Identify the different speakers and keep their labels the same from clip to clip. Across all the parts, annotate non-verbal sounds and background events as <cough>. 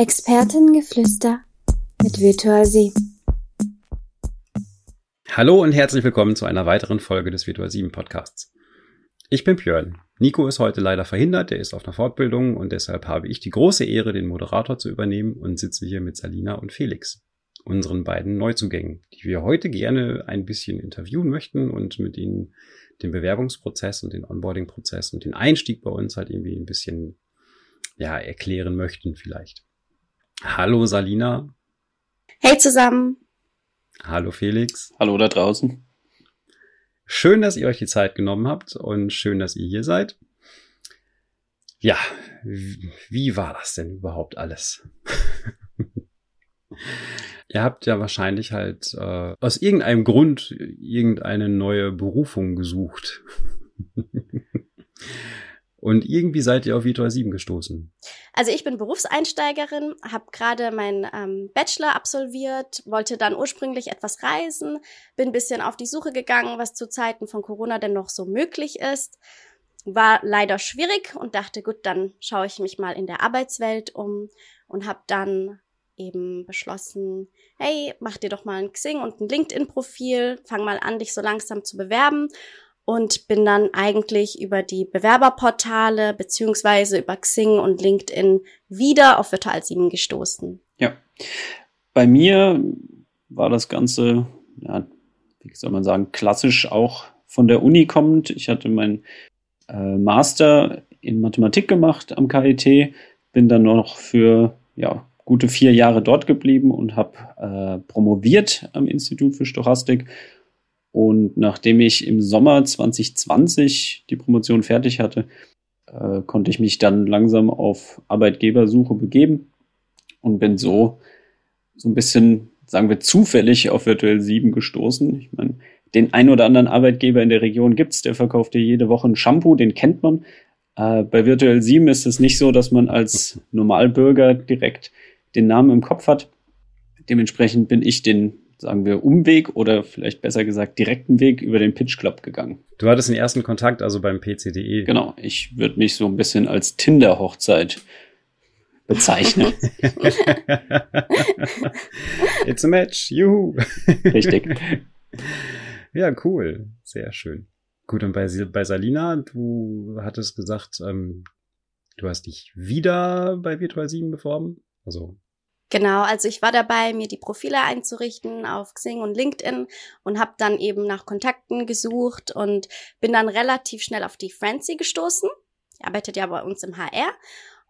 Speaker 1: Expertengeflüster mit Virtual Sie.
Speaker 2: Hallo und herzlich willkommen zu einer weiteren Folge des Virtual 7 Podcasts. Ich bin Björn. Nico ist heute leider verhindert, er ist auf einer Fortbildung und deshalb habe ich die große Ehre, den Moderator zu übernehmen und sitze hier mit Salina und Felix, unseren beiden Neuzugängen, die wir heute gerne ein bisschen interviewen möchten und mit ihnen den Bewerbungsprozess und den Onboarding-Prozess und den Einstieg bei uns halt irgendwie ein bisschen ja, erklären möchten vielleicht. Hallo Salina.
Speaker 1: Hey zusammen.
Speaker 2: Hallo Felix.
Speaker 3: Hallo da draußen.
Speaker 2: Schön, dass ihr euch die Zeit genommen habt und schön, dass ihr hier seid. Ja, wie war das denn überhaupt alles? <laughs> ihr habt ja wahrscheinlich halt äh, aus irgendeinem Grund irgendeine neue Berufung gesucht. <laughs> Und irgendwie seid ihr auf Virtual 7 gestoßen.
Speaker 1: Also ich bin Berufseinsteigerin, habe gerade meinen ähm, Bachelor absolviert, wollte dann ursprünglich etwas reisen, bin ein bisschen auf die Suche gegangen, was zu Zeiten von Corona denn noch so möglich ist. War leider schwierig und dachte, gut, dann schaue ich mich mal in der Arbeitswelt um und habe dann eben beschlossen, hey, mach dir doch mal ein Xing und ein LinkedIn-Profil, fang mal an, dich so langsam zu bewerben und bin dann eigentlich über die Bewerberportale beziehungsweise über Xing und LinkedIn wieder auf Virtual 7 gestoßen.
Speaker 3: Ja, bei mir war das Ganze, ja, wie soll man sagen, klassisch auch von der Uni kommend. Ich hatte mein äh, Master in Mathematik gemacht am KIT, bin dann noch für ja, gute vier Jahre dort geblieben und habe äh, promoviert am Institut für Stochastik und nachdem ich im Sommer 2020 die Promotion fertig hatte, äh, konnte ich mich dann langsam auf Arbeitgebersuche begeben und bin so so ein bisschen, sagen wir, zufällig auf Virtual 7 gestoßen. Ich meine, den ein oder anderen Arbeitgeber in der Region gibt's, der verkauft dir jede Woche ein Shampoo, den kennt man. Äh, bei Virtual 7 ist es nicht so, dass man als Normalbürger direkt den Namen im Kopf hat. Dementsprechend bin ich den sagen wir, Umweg oder vielleicht besser gesagt direkten Weg über den Pitch Club gegangen.
Speaker 2: Du hattest den ersten Kontakt also beim PCDE.
Speaker 3: Genau, ich würde mich so ein bisschen als Tinder-Hochzeit bezeichnen. <laughs>
Speaker 2: It's a match, juhu.
Speaker 3: Richtig. <laughs>
Speaker 2: Ja, cool, sehr schön. Gut, und bei, bei Salina, du hattest gesagt, ähm, du hast dich wieder bei Virtual 7 beworben. Also
Speaker 1: Genau, also ich war dabei, mir die Profile einzurichten auf Xing und LinkedIn und habe dann eben nach Kontakten gesucht und bin dann relativ schnell auf die Francie gestoßen. Die arbeitet ja bei uns im HR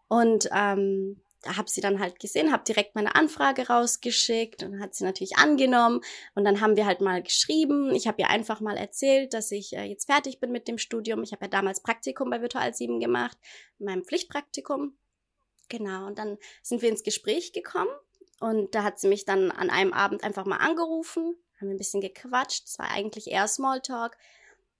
Speaker 1: und ähm, da habe sie dann halt gesehen, habe direkt meine Anfrage rausgeschickt und hat sie natürlich angenommen und dann haben wir halt mal geschrieben. Ich habe ihr einfach mal erzählt, dass ich äh, jetzt fertig bin mit dem Studium. Ich habe ja damals Praktikum bei Virtual 7 gemacht, meinem Pflichtpraktikum Genau, und dann sind wir ins Gespräch gekommen und da hat sie mich dann an einem Abend einfach mal angerufen, haben wir ein bisschen gequatscht, es war eigentlich eher Smalltalk.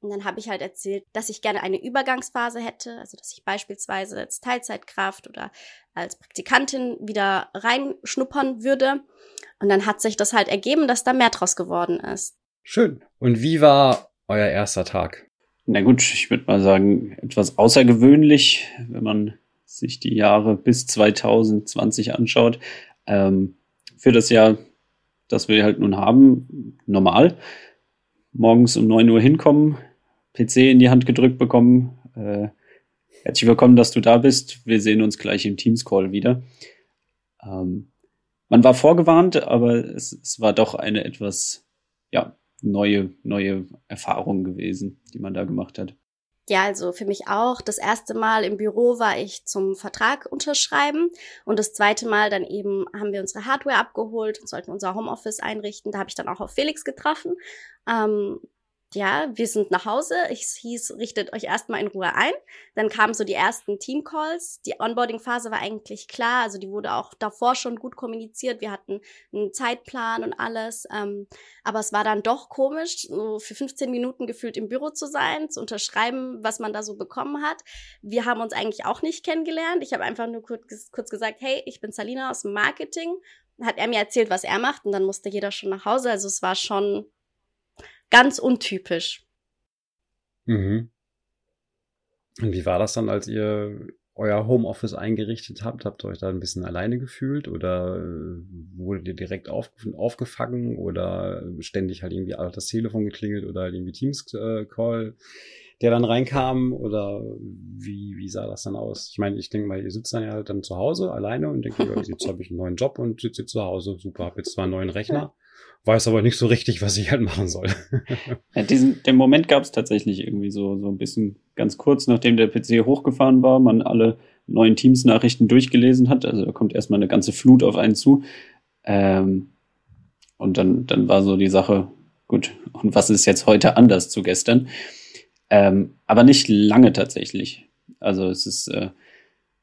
Speaker 1: Und dann habe ich halt erzählt, dass ich gerne eine Übergangsphase hätte, also dass ich beispielsweise als Teilzeitkraft oder als Praktikantin wieder reinschnuppern würde. Und dann hat sich das halt ergeben, dass da mehr draus geworden ist.
Speaker 2: Schön. Und wie war euer erster Tag?
Speaker 3: Na gut, ich würde mal sagen, etwas außergewöhnlich, wenn man sich die Jahre bis 2020 anschaut, ähm, für das Jahr, das wir halt nun haben, normal. Morgens um 9 Uhr hinkommen, PC in die Hand gedrückt bekommen. Äh, herzlich willkommen, dass du da bist. Wir sehen uns gleich im Teams-Call wieder. Ähm, man war vorgewarnt, aber es, es war doch eine etwas, ja, neue, neue Erfahrung gewesen, die man da gemacht hat.
Speaker 1: Ja, also für mich auch. Das erste Mal im Büro war ich zum Vertrag unterschreiben und das zweite Mal dann eben haben wir unsere Hardware abgeholt und sollten unser Homeoffice einrichten. Da habe ich dann auch auf Felix getroffen. Ähm, ja, wir sind nach Hause. Ich hieß, richtet euch erstmal in Ruhe ein. Dann kamen so die ersten Team-Calls. Die Onboarding-Phase war eigentlich klar. Also die wurde auch davor schon gut kommuniziert. Wir hatten einen Zeitplan und alles. Ähm, aber es war dann doch komisch, so für 15 Minuten gefühlt im Büro zu sein, zu unterschreiben, was man da so bekommen hat. Wir haben uns eigentlich auch nicht kennengelernt. Ich habe einfach nur kurz, kurz gesagt, hey, ich bin Salina aus dem Marketing. Hat er mir erzählt, was er macht und dann musste jeder schon nach Hause. Also es war schon ganz untypisch.
Speaker 2: Mhm. Und wie war das dann, als ihr euer Homeoffice eingerichtet habt? Habt ihr euch da ein bisschen alleine gefühlt oder äh, wurdet ihr direkt auf, aufgefangen oder ständig halt irgendwie das Telefon geklingelt oder halt irgendwie Teams-Call, äh, der dann reinkam oder wie, wie sah das dann aus? Ich meine, ich denke mal, ihr sitzt dann ja halt dann zu Hause alleine und denkt, jetzt <laughs> habe ich einen neuen Job und sitze jetzt zu Hause, super, habe jetzt zwar einen neuen Rechner weiß aber nicht so richtig, was ich halt machen soll. <laughs>
Speaker 3: ja, diesen, den Moment gab es tatsächlich irgendwie so, so ein bisschen ganz kurz, nachdem der PC hochgefahren war, man alle neuen Teams-Nachrichten durchgelesen hat. Also da kommt erstmal eine ganze Flut auf einen zu. Ähm, und dann, dann war so die Sache, gut, und was ist jetzt heute anders zu gestern? Ähm, aber nicht lange tatsächlich. Also es ist, äh,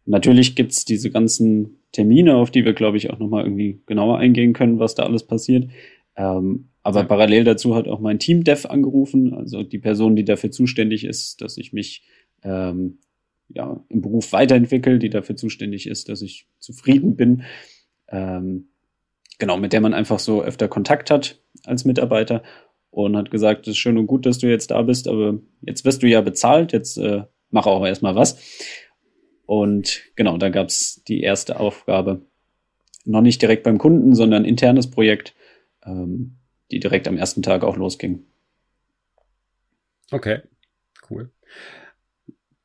Speaker 3: natürlich gibt's diese ganzen Termine, auf die wir, glaube ich, auch nochmal irgendwie genauer eingehen können, was da alles passiert. Ähm, aber ja. parallel dazu hat auch mein Team Dev angerufen, also die Person, die dafür zuständig ist, dass ich mich ähm, ja, im Beruf weiterentwickle, die dafür zuständig ist, dass ich zufrieden bin. Ähm, genau, mit der man einfach so öfter Kontakt hat als Mitarbeiter und hat gesagt, es ist schön und gut, dass du jetzt da bist, aber jetzt wirst du ja bezahlt, jetzt äh, mach auch erstmal was. Und genau, da gab's die erste Aufgabe. Noch nicht direkt beim Kunden, sondern internes Projekt ähm, die direkt am ersten Tag auch losging.
Speaker 2: Okay, cool.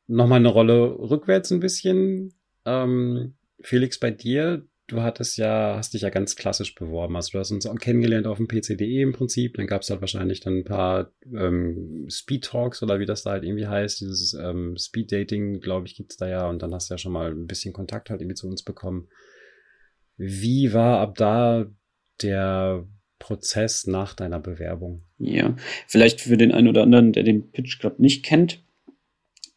Speaker 2: Nochmal eine Rolle rückwärts ein bisschen. Ähm, Felix, bei dir, du hattest ja, hast dich ja ganz klassisch beworben. Also du hast uns auch kennengelernt auf dem PC.de im Prinzip. Dann gab es halt wahrscheinlich dann ein paar ähm, Speed Talks oder wie das da halt irgendwie heißt. Dieses ähm, Speed Dating, glaube ich, gibt's da ja. Und dann hast du ja schon mal ein bisschen Kontakt halt irgendwie zu uns bekommen. Wie war ab da der Prozess nach deiner Bewerbung?
Speaker 3: Ja, vielleicht für den einen oder anderen, der den Pitch Club nicht kennt.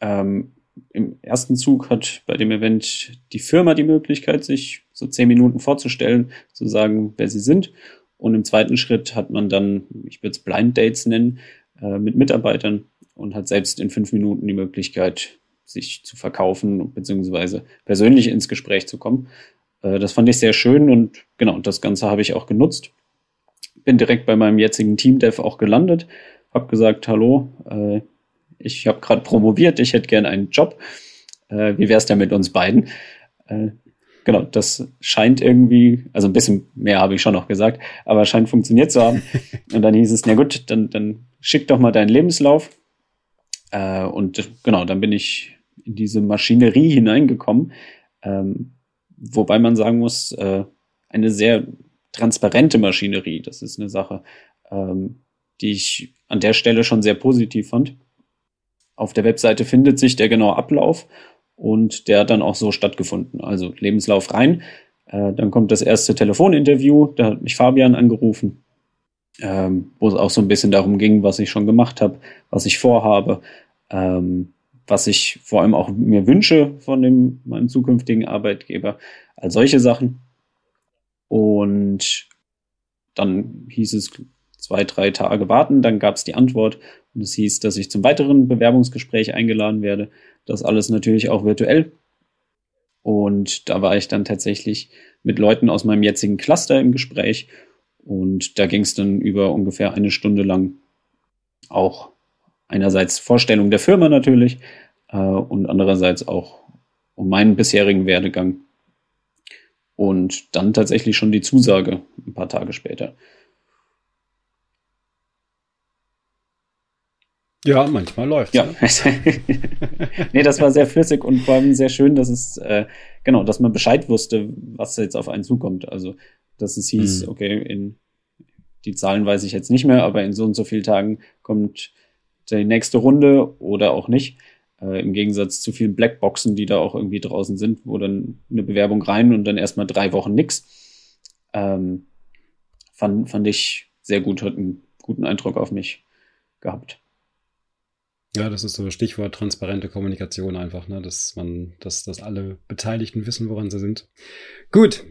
Speaker 3: Ähm, Im ersten Zug hat bei dem Event die Firma die Möglichkeit, sich so zehn Minuten vorzustellen, zu sagen, wer sie sind. Und im zweiten Schritt hat man dann, ich würde es Blind Dates nennen, äh, mit Mitarbeitern und hat selbst in fünf Minuten die Möglichkeit, sich zu verkaufen beziehungsweise persönlich ins Gespräch zu kommen. Äh, das fand ich sehr schön und genau, das Ganze habe ich auch genutzt bin direkt bei meinem jetzigen Team-Dev auch gelandet, habe gesagt, hallo, äh, ich habe gerade promoviert, ich hätte gerne einen Job. Äh, wie wär's denn mit uns beiden? Äh, genau, das scheint irgendwie, also ein bisschen mehr habe ich schon noch gesagt, aber scheint funktioniert zu haben. <laughs> Und dann hieß es, na gut, dann, dann schick doch mal deinen Lebenslauf. Äh, und genau, dann bin ich in diese Maschinerie hineingekommen. Ähm, wobei man sagen muss, äh, eine sehr transparente Maschinerie. Das ist eine Sache, ähm, die ich an der Stelle schon sehr positiv fand. Auf der Webseite findet sich der genaue Ablauf und der hat dann auch so stattgefunden. Also Lebenslauf rein, äh, dann kommt das erste Telefoninterview, da hat mich Fabian angerufen, ähm, wo es auch so ein bisschen darum ging, was ich schon gemacht habe, was ich vorhabe, ähm, was ich vor allem auch mir wünsche von dem, meinem zukünftigen Arbeitgeber, all solche Sachen. Und dann hieß es zwei, drei Tage warten, dann gab es die Antwort. Und es hieß, dass ich zum weiteren Bewerbungsgespräch eingeladen werde. Das alles natürlich auch virtuell. Und da war ich dann tatsächlich mit Leuten aus meinem jetzigen Cluster im Gespräch. Und da ging es dann über ungefähr eine Stunde lang. Auch einerseits Vorstellung der Firma natürlich äh, und andererseits auch um meinen bisherigen Werdegang und dann tatsächlich schon die Zusage ein paar Tage später.
Speaker 2: Ja, manchmal läuft
Speaker 3: Ja. <laughs> nee, das war sehr flüssig und vor allem sehr schön, dass es, äh, genau, dass man Bescheid wusste, was jetzt auf einen zukommt. Also, dass es hieß, mhm. okay, in die Zahlen weiß ich jetzt nicht mehr, aber in so und so vielen Tagen kommt die nächste Runde oder auch nicht. Äh, Im Gegensatz zu vielen Blackboxen, die da auch irgendwie draußen sind, wo dann eine Bewerbung rein und dann erstmal drei Wochen nix. Ähm, fand, fand ich sehr gut, hat einen guten Eindruck auf mich gehabt.
Speaker 2: Ja, das ist so Stichwort transparente Kommunikation einfach, ne? dass man, dass, dass alle Beteiligten wissen, woran sie sind. Gut.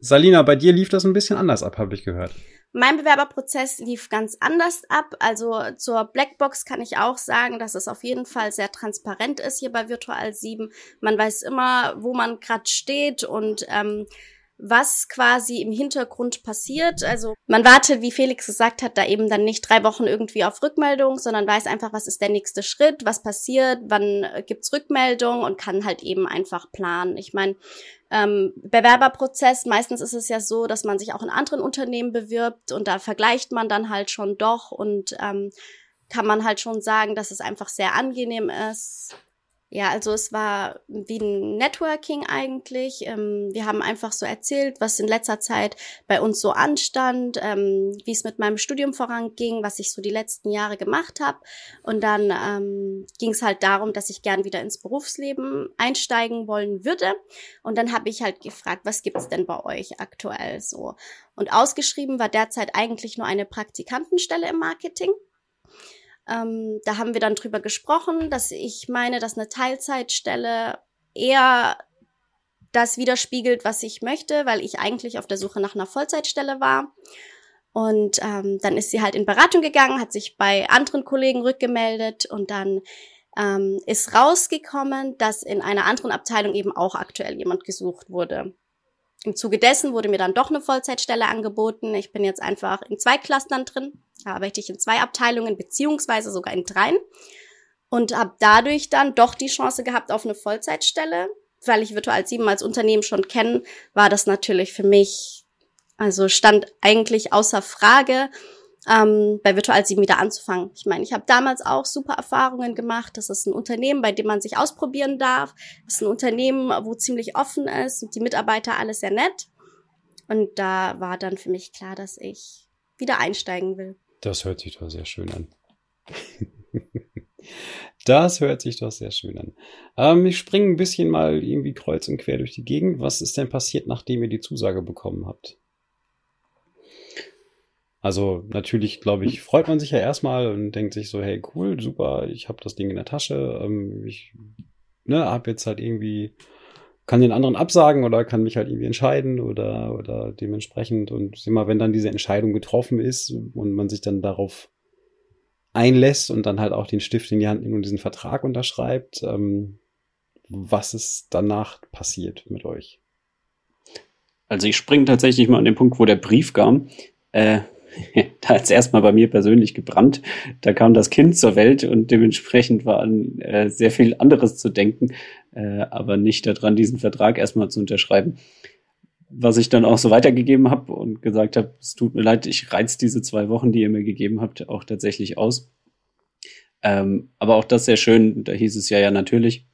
Speaker 2: Salina, bei dir lief das ein bisschen anders ab, habe ich gehört.
Speaker 1: Mein Bewerberprozess lief ganz anders ab. Also zur Blackbox kann ich auch sagen, dass es auf jeden Fall sehr transparent ist hier bei Virtual 7. Man weiß immer, wo man gerade steht und ähm, was quasi im Hintergrund passiert. Also man wartet, wie Felix gesagt hat, da eben dann nicht drei Wochen irgendwie auf Rückmeldung, sondern weiß einfach, was ist der nächste Schritt, was passiert, wann gibt's Rückmeldung und kann halt eben einfach planen. Ich meine, ähm, Bewerberprozess, meistens ist es ja so, dass man sich auch in anderen Unternehmen bewirbt und da vergleicht man dann halt schon doch und ähm, kann man halt schon sagen, dass es einfach sehr angenehm ist. Ja, also es war wie ein Networking eigentlich. Ähm, wir haben einfach so erzählt, was in letzter Zeit bei uns so anstand, ähm, wie es mit meinem Studium voranging, was ich so die letzten Jahre gemacht habe. Und dann ähm, ging es halt darum, dass ich gern wieder ins Berufsleben einsteigen wollen würde. Und dann habe ich halt gefragt, was gibt's denn bei euch aktuell so? Und ausgeschrieben war derzeit eigentlich nur eine Praktikantenstelle im Marketing. Ähm, da haben wir dann drüber gesprochen, dass ich meine, dass eine Teilzeitstelle eher das widerspiegelt, was ich möchte, weil ich eigentlich auf der Suche nach einer Vollzeitstelle war. Und ähm, dann ist sie halt in Beratung gegangen, hat sich bei anderen Kollegen rückgemeldet und dann ähm, ist rausgekommen, dass in einer anderen Abteilung eben auch aktuell jemand gesucht wurde. Im Zuge dessen wurde mir dann doch eine Vollzeitstelle angeboten. Ich bin jetzt einfach in zwei Clustern drin, da arbeite ich in zwei Abteilungen, beziehungsweise sogar in dreien. Und habe dadurch dann doch die Chance gehabt auf eine Vollzeitstelle. Weil ich Virtual 7 als Unternehmen schon kenne, war das natürlich für mich, also stand eigentlich außer Frage, ähm, bei Virtual 7 wieder anzufangen. Ich meine, ich habe damals auch super Erfahrungen gemacht. Das ist ein Unternehmen, bei dem man sich ausprobieren darf. Das ist ein Unternehmen, wo ziemlich offen ist und die Mitarbeiter alles sehr nett. Und da war dann für mich klar, dass ich wieder einsteigen will.
Speaker 2: Das hört sich doch sehr schön an. <laughs> Das hört sich doch sehr schön an. Ähm, ich springe ein bisschen mal irgendwie kreuz und quer durch die Gegend. Was ist denn passiert, nachdem ihr die Zusage bekommen habt? Also natürlich, glaube ich, freut man sich ja erstmal und denkt sich so, hey, cool, super, ich habe das Ding in der Tasche. Ähm, ich ne, habe jetzt halt irgendwie, kann den anderen absagen oder kann mich halt irgendwie entscheiden oder, oder dementsprechend. Und immer, wenn dann diese Entscheidung getroffen ist und man sich dann darauf einlässt und dann halt auch den Stift in die Hand nimmt und diesen Vertrag unterschreibt, ähm, was ist danach passiert mit euch?
Speaker 3: Also ich springe tatsächlich mal an den Punkt, wo der Brief kam. Äh, <laughs> da hat es erstmal bei mir persönlich gebrannt. Da kam das Kind zur Welt und dementsprechend war an äh, sehr viel anderes zu denken, äh, aber nicht daran, diesen Vertrag erstmal zu unterschreiben. Was ich dann auch so weitergegeben habe und gesagt habe, es tut mir leid, ich reiz diese zwei Wochen, die ihr mir gegeben habt, auch tatsächlich aus. Ähm, aber auch das sehr schön, da hieß es ja, ja, natürlich,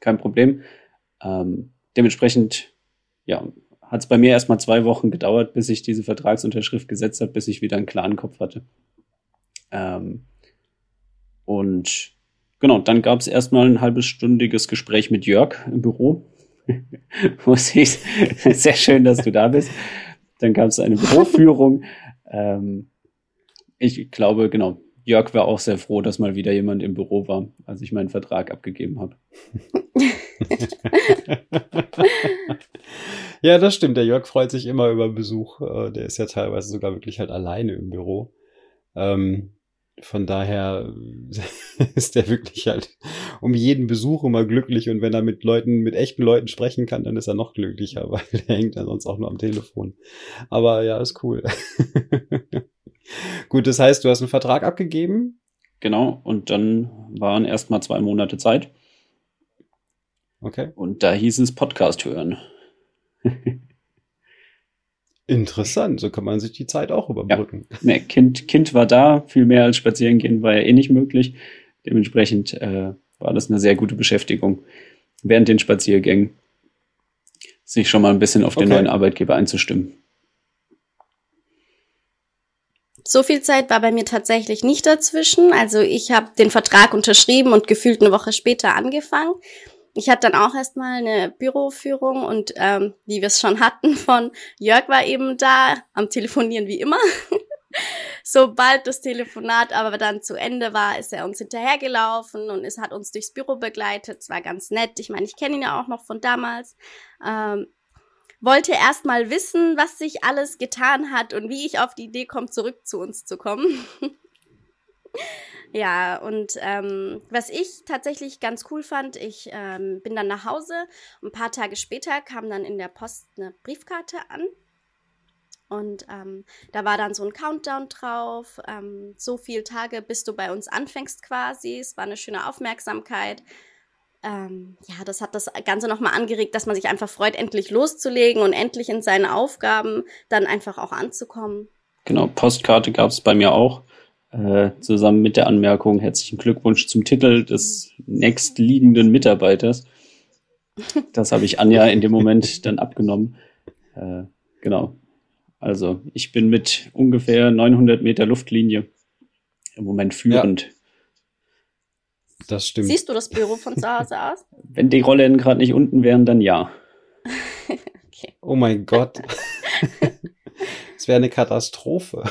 Speaker 3: kein Problem. Ähm, dementsprechend, ja, hat es bei mir erstmal zwei Wochen gedauert, bis ich diese Vertragsunterschrift gesetzt habe, bis ich wieder einen klaren Kopf hatte. Ähm, und genau, dann gab es erstmal ein halbes stündiges Gespräch mit Jörg im Büro. <laughs> Ich, <laughs> sehr schön, dass du da bist. Dann gab es eine Büroführung. Ähm, ich glaube, genau, Jörg war auch sehr froh, dass mal wieder jemand im Büro war, als ich meinen Vertrag abgegeben habe. <laughs> <laughs>
Speaker 2: ja, das stimmt. Der Jörg freut sich immer über Besuch. Äh, der ist ja teilweise sogar wirklich halt alleine im Büro. Ähm, von daher <laughs> ist der wirklich halt um jeden Besuch immer glücklich und wenn er mit Leuten, mit echten Leuten sprechen kann, dann ist er noch glücklicher, <laughs> weil der hängt dann sonst auch nur am Telefon. Aber ja, ist cool. Gut, das heißt, du hast einen Vertrag abgegeben.
Speaker 3: Genau, und dann waren erstmal zwei Monate Zeit.
Speaker 2: Okay.
Speaker 3: Und da hieß es Podcast hören.
Speaker 2: Interessant, so kann man sich die Zeit auch überbrücken.
Speaker 3: Ja. Nee, kind, kind war da, viel mehr als spazieren gehen war ja eh nicht möglich. Dementsprechend äh, war das eine sehr gute Beschäftigung, während den Spaziergängen sich schon mal ein bisschen auf den okay. neuen Arbeitgeber einzustimmen.
Speaker 1: So viel Zeit war bei mir tatsächlich nicht dazwischen. Also ich habe den Vertrag unterschrieben und gefühlt eine Woche später angefangen. Ich hatte dann auch erstmal eine Büroführung und ähm, wie wir es schon hatten <laughs> von Jörg war eben da, am Telefonieren wie immer. <laughs> Sobald das Telefonat aber dann zu Ende war, ist er uns hinterhergelaufen und es hat uns durchs Büro begleitet. Es war ganz nett. Ich meine, ich kenne ihn ja auch noch von damals. Ähm, wollte erst mal wissen, was sich alles getan hat und wie ich auf die Idee komme, zurück zu uns zu kommen. <laughs> Ja, und ähm, was ich tatsächlich ganz cool fand, ich ähm, bin dann nach Hause. Ein paar Tage später kam dann in der Post eine Briefkarte an. Und ähm, da war dann so ein Countdown drauf. Ähm, so viele Tage, bis du bei uns anfängst quasi. Es war eine schöne Aufmerksamkeit. Ähm, ja, das hat das Ganze nochmal angeregt, dass man sich einfach freut, endlich loszulegen und endlich in seinen Aufgaben dann einfach auch anzukommen.
Speaker 3: Genau, Postkarte gab es bei mir auch. Äh, zusammen mit der Anmerkung herzlichen Glückwunsch zum Titel des nächstliegenden Mitarbeiters. Das habe ich Anja in dem Moment <laughs> dann abgenommen. Äh, genau. Also ich bin mit ungefähr 900 Meter Luftlinie im Moment führend. Ja.
Speaker 2: Das stimmt.
Speaker 1: Siehst du das Büro von aus? <laughs>
Speaker 3: Wenn die Rollen gerade nicht unten wären, dann ja. <laughs>
Speaker 2: okay. Oh mein Gott. Es wäre eine Katastrophe.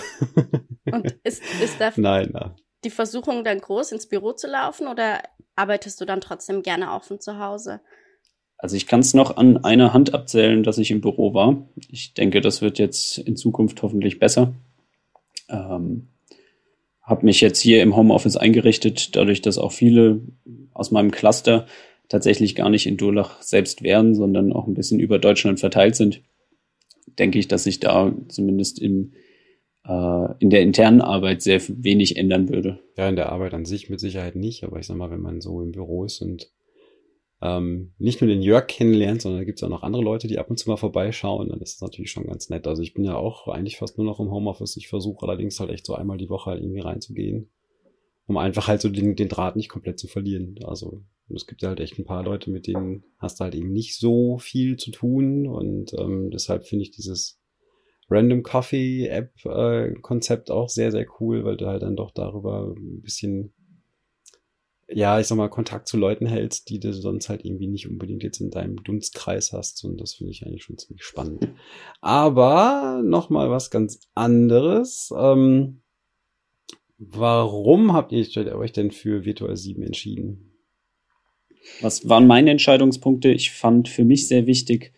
Speaker 1: Und <laughs> ist, ist da
Speaker 2: nein, nein.
Speaker 1: die Versuchung dann groß, ins Büro zu laufen oder arbeitest du dann trotzdem gerne auch von zu Hause?
Speaker 3: Also ich kann es noch an einer Hand abzählen, dass ich im Büro war. Ich denke, das wird jetzt in Zukunft hoffentlich besser. Ähm, habe mich jetzt hier im Homeoffice eingerichtet, dadurch, dass auch viele aus meinem Cluster tatsächlich gar nicht in Durlach selbst wären, sondern auch ein bisschen über Deutschland verteilt sind denke ich, dass sich da zumindest im, in der internen Arbeit sehr wenig ändern würde.
Speaker 2: Ja, in der Arbeit an sich mit Sicherheit nicht, aber ich sag mal, wenn man so im Büro ist und ähm, nicht nur den Jörg kennenlernt, sondern gibt es auch noch andere Leute, die ab und zu mal vorbeischauen, dann ist das natürlich schon ganz nett. Also ich bin ja auch eigentlich fast nur noch im Homeoffice. Ich versuche allerdings halt echt so einmal die Woche halt irgendwie reinzugehen, um einfach halt so den, den Draht nicht komplett zu verlieren. Also es gibt ja halt echt ein paar Leute, mit denen hast du halt eben nicht so viel zu tun. Und ähm, deshalb finde ich dieses Random Coffee App äh, Konzept auch sehr, sehr cool, weil du halt dann doch darüber ein bisschen, ja, ich sag mal, Kontakt zu Leuten hältst, die du sonst halt irgendwie nicht unbedingt jetzt in deinem Dunstkreis hast. Und das finde ich eigentlich schon ziemlich spannend. Aber nochmal was ganz anderes. Ähm, warum habt ihr euch denn für Virtual 7 entschieden?
Speaker 3: Was waren meine Entscheidungspunkte? Ich fand für mich sehr wichtig,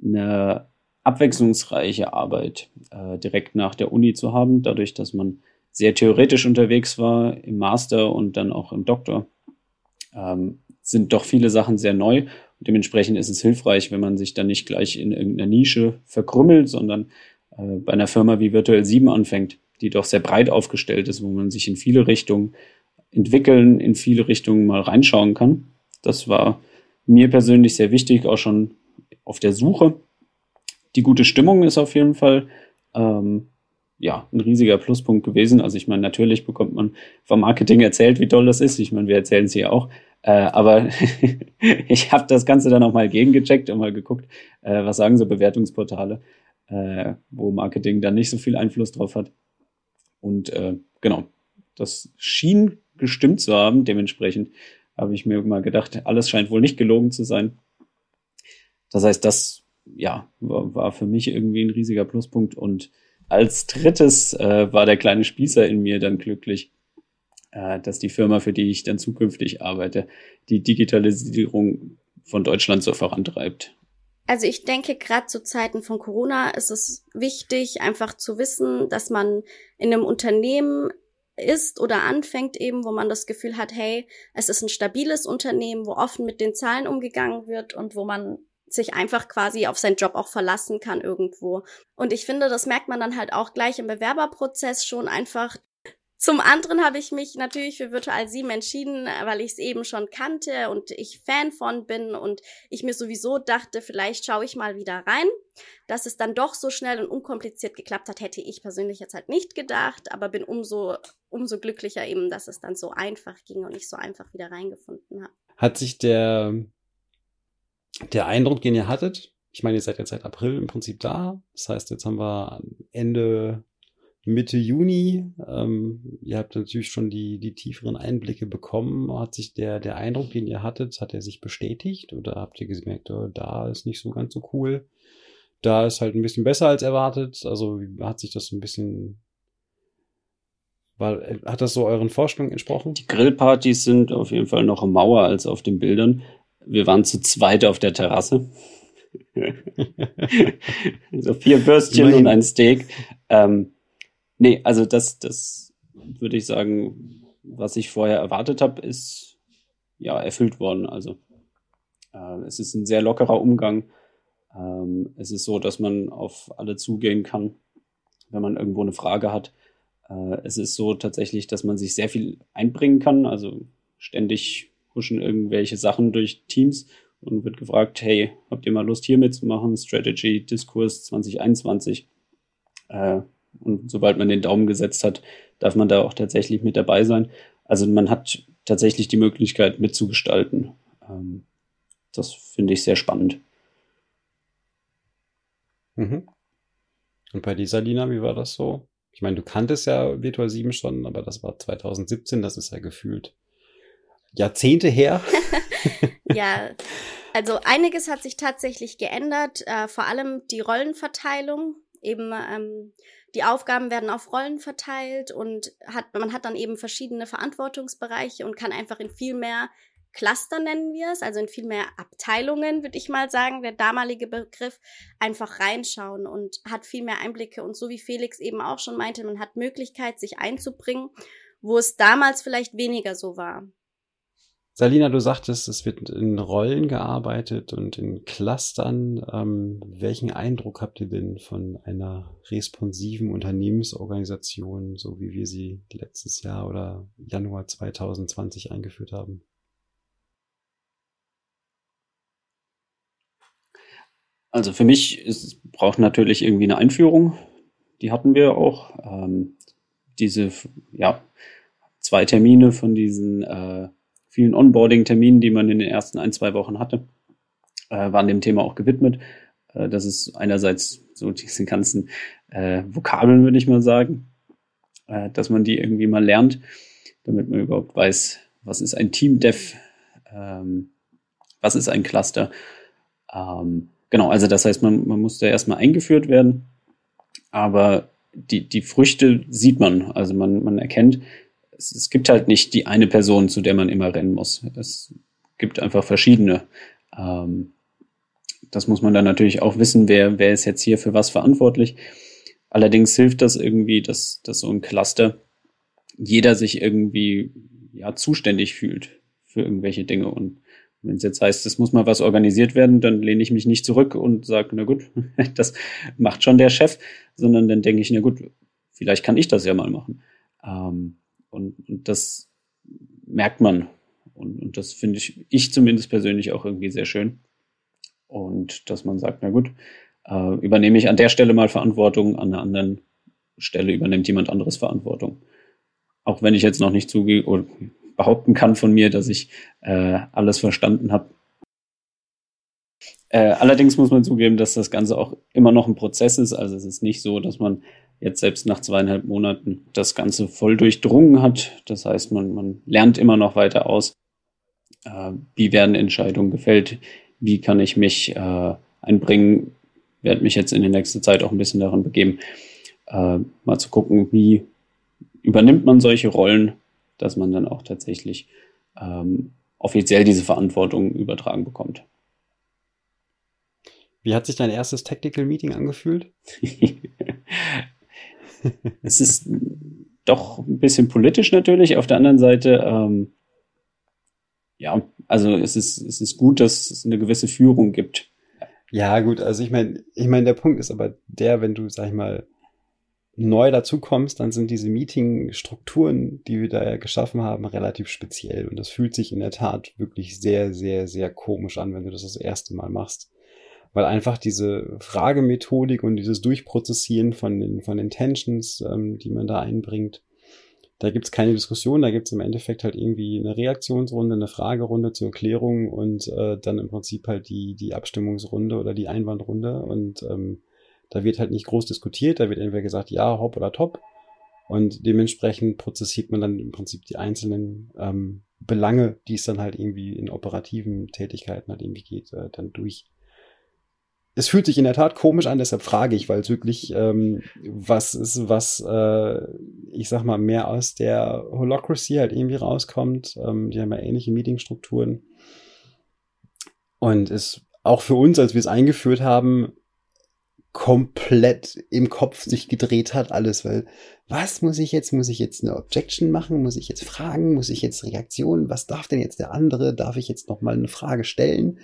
Speaker 3: eine abwechslungsreiche Arbeit äh, direkt nach der Uni zu haben, dadurch, dass man sehr theoretisch unterwegs war im Master und dann auch im Doktor. Ähm, sind doch viele Sachen sehr neu. Und dementsprechend ist es hilfreich, wenn man sich dann nicht gleich in irgendeiner Nische verkrümmelt, sondern äh, bei einer Firma wie Virtual 7 anfängt, die doch sehr breit aufgestellt ist, wo man sich in viele Richtungen entwickeln, in viele Richtungen mal reinschauen kann. Das war mir persönlich sehr wichtig, auch schon auf der Suche. Die gute Stimmung ist auf jeden Fall ähm, ja ein riesiger Pluspunkt gewesen. Also ich meine, natürlich bekommt man vom Marketing erzählt, wie toll das ist. Ich meine, wir erzählen es hier auch. Äh, aber <laughs> ich habe das Ganze dann auch mal gegengecheckt und mal geguckt, äh, was sagen so Bewertungsportale, äh, wo Marketing dann nicht so viel Einfluss drauf hat. Und äh, genau, das schien gestimmt zu haben. Dementsprechend habe ich mir mal gedacht, alles scheint wohl nicht gelogen zu sein. Das heißt, das ja, war, war für mich irgendwie ein riesiger Pluspunkt. Und als drittes äh, war der kleine Spießer in mir dann glücklich, äh, dass die Firma, für die ich dann zukünftig arbeite, die Digitalisierung von Deutschland so vorantreibt.
Speaker 1: Also ich denke, gerade zu Zeiten von Corona ist es wichtig, einfach zu wissen, dass man in einem Unternehmen ist oder anfängt eben, wo man das Gefühl hat, hey, es ist ein stabiles Unternehmen, wo offen mit den Zahlen umgegangen wird und wo man sich einfach quasi auf seinen Job auch verlassen kann irgendwo. Und ich finde, das merkt man dann halt auch gleich im Bewerberprozess schon einfach zum anderen habe ich mich natürlich für Virtual 7 entschieden, weil ich es eben schon kannte und ich Fan von bin und ich mir sowieso dachte, vielleicht schaue ich mal wieder rein. Dass es dann doch so schnell und unkompliziert geklappt hat, hätte ich persönlich jetzt halt nicht gedacht, aber bin umso, umso glücklicher eben, dass es dann so einfach ging und ich so einfach wieder reingefunden habe.
Speaker 2: Hat sich der, der Eindruck, den ihr hattet, ich meine, ihr seid jetzt seit April im Prinzip da. Das heißt, jetzt haben wir Ende Mitte Juni. Ähm, ihr habt natürlich schon die, die tieferen Einblicke bekommen. Hat sich der, der Eindruck, den ihr hattet, hat er sich bestätigt? Oder habt ihr gemerkt, oh, da ist nicht so ganz so cool? Da ist halt ein bisschen besser als erwartet. Also hat sich das ein bisschen war, hat das so euren Vorstellungen entsprochen?
Speaker 3: Die Grillpartys sind auf jeden Fall noch Mauer als auf den Bildern. Wir waren zu zweit auf der Terrasse. <laughs> so vier Würstchen und ein Steak. Ähm, Nee, also das, das würde ich sagen, was ich vorher erwartet habe, ist ja erfüllt worden. Also äh, es ist ein sehr lockerer Umgang. Ähm, es ist so, dass man auf alle zugehen kann, wenn man irgendwo eine Frage hat. Äh, es ist so tatsächlich, dass man sich sehr viel einbringen kann. Also ständig huschen irgendwelche Sachen durch Teams und wird gefragt, hey, habt ihr mal Lust hier mitzumachen? Strategy Diskurs 2021. Äh, und sobald man den Daumen gesetzt hat, darf man da auch tatsächlich mit dabei sein. Also man hat tatsächlich die Möglichkeit mitzugestalten. Ähm, das finde ich sehr spannend.
Speaker 2: Mhm. Und bei dieser Lina, wie war das so? Ich meine, du kanntest ja Virtual 7 schon, aber das war 2017, das ist ja gefühlt Jahrzehnte her. <laughs>
Speaker 1: ja, <laughs> also einiges hat sich tatsächlich geändert, äh, vor allem die Rollenverteilung. Eben ähm, die Aufgaben werden auf Rollen verteilt und hat, man hat dann eben verschiedene Verantwortungsbereiche und kann einfach in viel mehr Cluster nennen wir es, also in viel mehr Abteilungen, würde ich mal sagen, der damalige Begriff, einfach reinschauen und hat viel mehr Einblicke. Und so wie Felix eben auch schon meinte, man hat Möglichkeit, sich einzubringen, wo es damals vielleicht weniger so war.
Speaker 2: Salina, du sagtest, es wird in Rollen gearbeitet und in Clustern. Ähm, welchen Eindruck habt ihr denn von einer responsiven Unternehmensorganisation, so wie wir sie letztes Jahr oder Januar 2020 eingeführt haben?
Speaker 3: Also für mich ist, braucht natürlich irgendwie eine Einführung. Die hatten wir auch. Ähm, diese ja, zwei Termine von diesen äh, vielen Onboarding-Terminen, die man in den ersten ein, zwei Wochen hatte, äh, waren dem Thema auch gewidmet. Äh, das ist einerseits so diese ganzen äh, Vokabeln, würde ich mal sagen, äh, dass man die irgendwie mal lernt, damit man überhaupt weiß, was ist ein Team-Dev, ähm, was ist ein Cluster. Ähm, genau, also das heißt, man, man muss da erstmal eingeführt werden, aber die, die Früchte sieht man, also man, man erkennt, es, es gibt halt nicht die eine Person, zu der man immer rennen muss. Es gibt einfach verschiedene. Ähm, das muss man dann natürlich auch wissen, wer, wer ist jetzt hier für was verantwortlich. Allerdings hilft das irgendwie, dass, dass so ein Cluster jeder sich irgendwie ja, zuständig fühlt für irgendwelche Dinge. Und wenn es jetzt heißt, es muss mal was organisiert werden, dann lehne ich mich nicht zurück und sage, na gut, <laughs> das macht schon der Chef, sondern dann denke ich, na gut, vielleicht kann ich das ja mal machen. Ähm, und, und das merkt man. Und, und das finde ich, ich zumindest persönlich auch irgendwie sehr schön. Und dass man sagt, na gut, äh, übernehme ich an der Stelle mal Verantwortung, an einer anderen Stelle übernimmt jemand anderes Verantwortung. Auch wenn ich jetzt noch nicht zuge oder behaupten kann von mir, dass ich äh, alles verstanden habe. Äh, allerdings muss man zugeben, dass das Ganze auch immer noch ein Prozess ist. Also es ist nicht so, dass man jetzt selbst nach zweieinhalb Monaten das Ganze voll durchdrungen hat. Das heißt, man, man lernt immer noch weiter aus. Äh, wie werden Entscheidungen gefällt? Wie kann ich mich äh, einbringen? Werde mich jetzt in der nächsten Zeit auch ein bisschen daran begeben, äh, mal zu gucken, wie übernimmt man solche Rollen, dass man dann auch tatsächlich ähm, offiziell diese Verantwortung übertragen bekommt.
Speaker 2: Wie hat sich dein erstes Tactical Meeting angefühlt? <laughs>
Speaker 3: es ist doch ein bisschen politisch natürlich. Auf der anderen Seite, ähm, ja, also es ist, es ist gut, dass es eine gewisse Führung gibt.
Speaker 2: Ja, gut, also ich meine, ich meine, der Punkt ist aber der, wenn du, sag ich mal, neu dazukommst, dann sind diese Meeting-Strukturen, die wir da geschaffen haben, relativ speziell. Und das fühlt sich in der Tat wirklich sehr, sehr, sehr komisch an, wenn du das das erste Mal machst weil einfach diese Fragemethodik und dieses Durchprozessieren von den, von den Tensions, ähm, die man da einbringt, da gibt's keine Diskussion, da gibt's im Endeffekt halt irgendwie eine Reaktionsrunde, eine Fragerunde zur Erklärung und äh, dann im Prinzip halt die, die Abstimmungsrunde oder die Einwandrunde. Und ähm, da wird halt nicht groß diskutiert, da wird entweder gesagt, ja, hopp oder top. Und dementsprechend prozessiert man dann im Prinzip die einzelnen ähm, Belange, die es dann halt irgendwie in operativen Tätigkeiten halt irgendwie geht, äh, dann durch es fühlt sich in der Tat komisch an, deshalb frage ich, weil es wirklich ähm, was ist, was äh, ich sag mal mehr aus der Holocracy halt irgendwie rauskommt. Ähm, die haben ja ähnliche Meetingstrukturen. Und es auch für uns, als wir es eingeführt haben, komplett im Kopf sich gedreht hat, alles, weil was muss ich jetzt? Muss ich jetzt eine Objection machen? Muss ich jetzt fragen? Muss ich jetzt Reaktionen? Was darf denn jetzt der andere? Darf ich jetzt noch mal eine Frage stellen?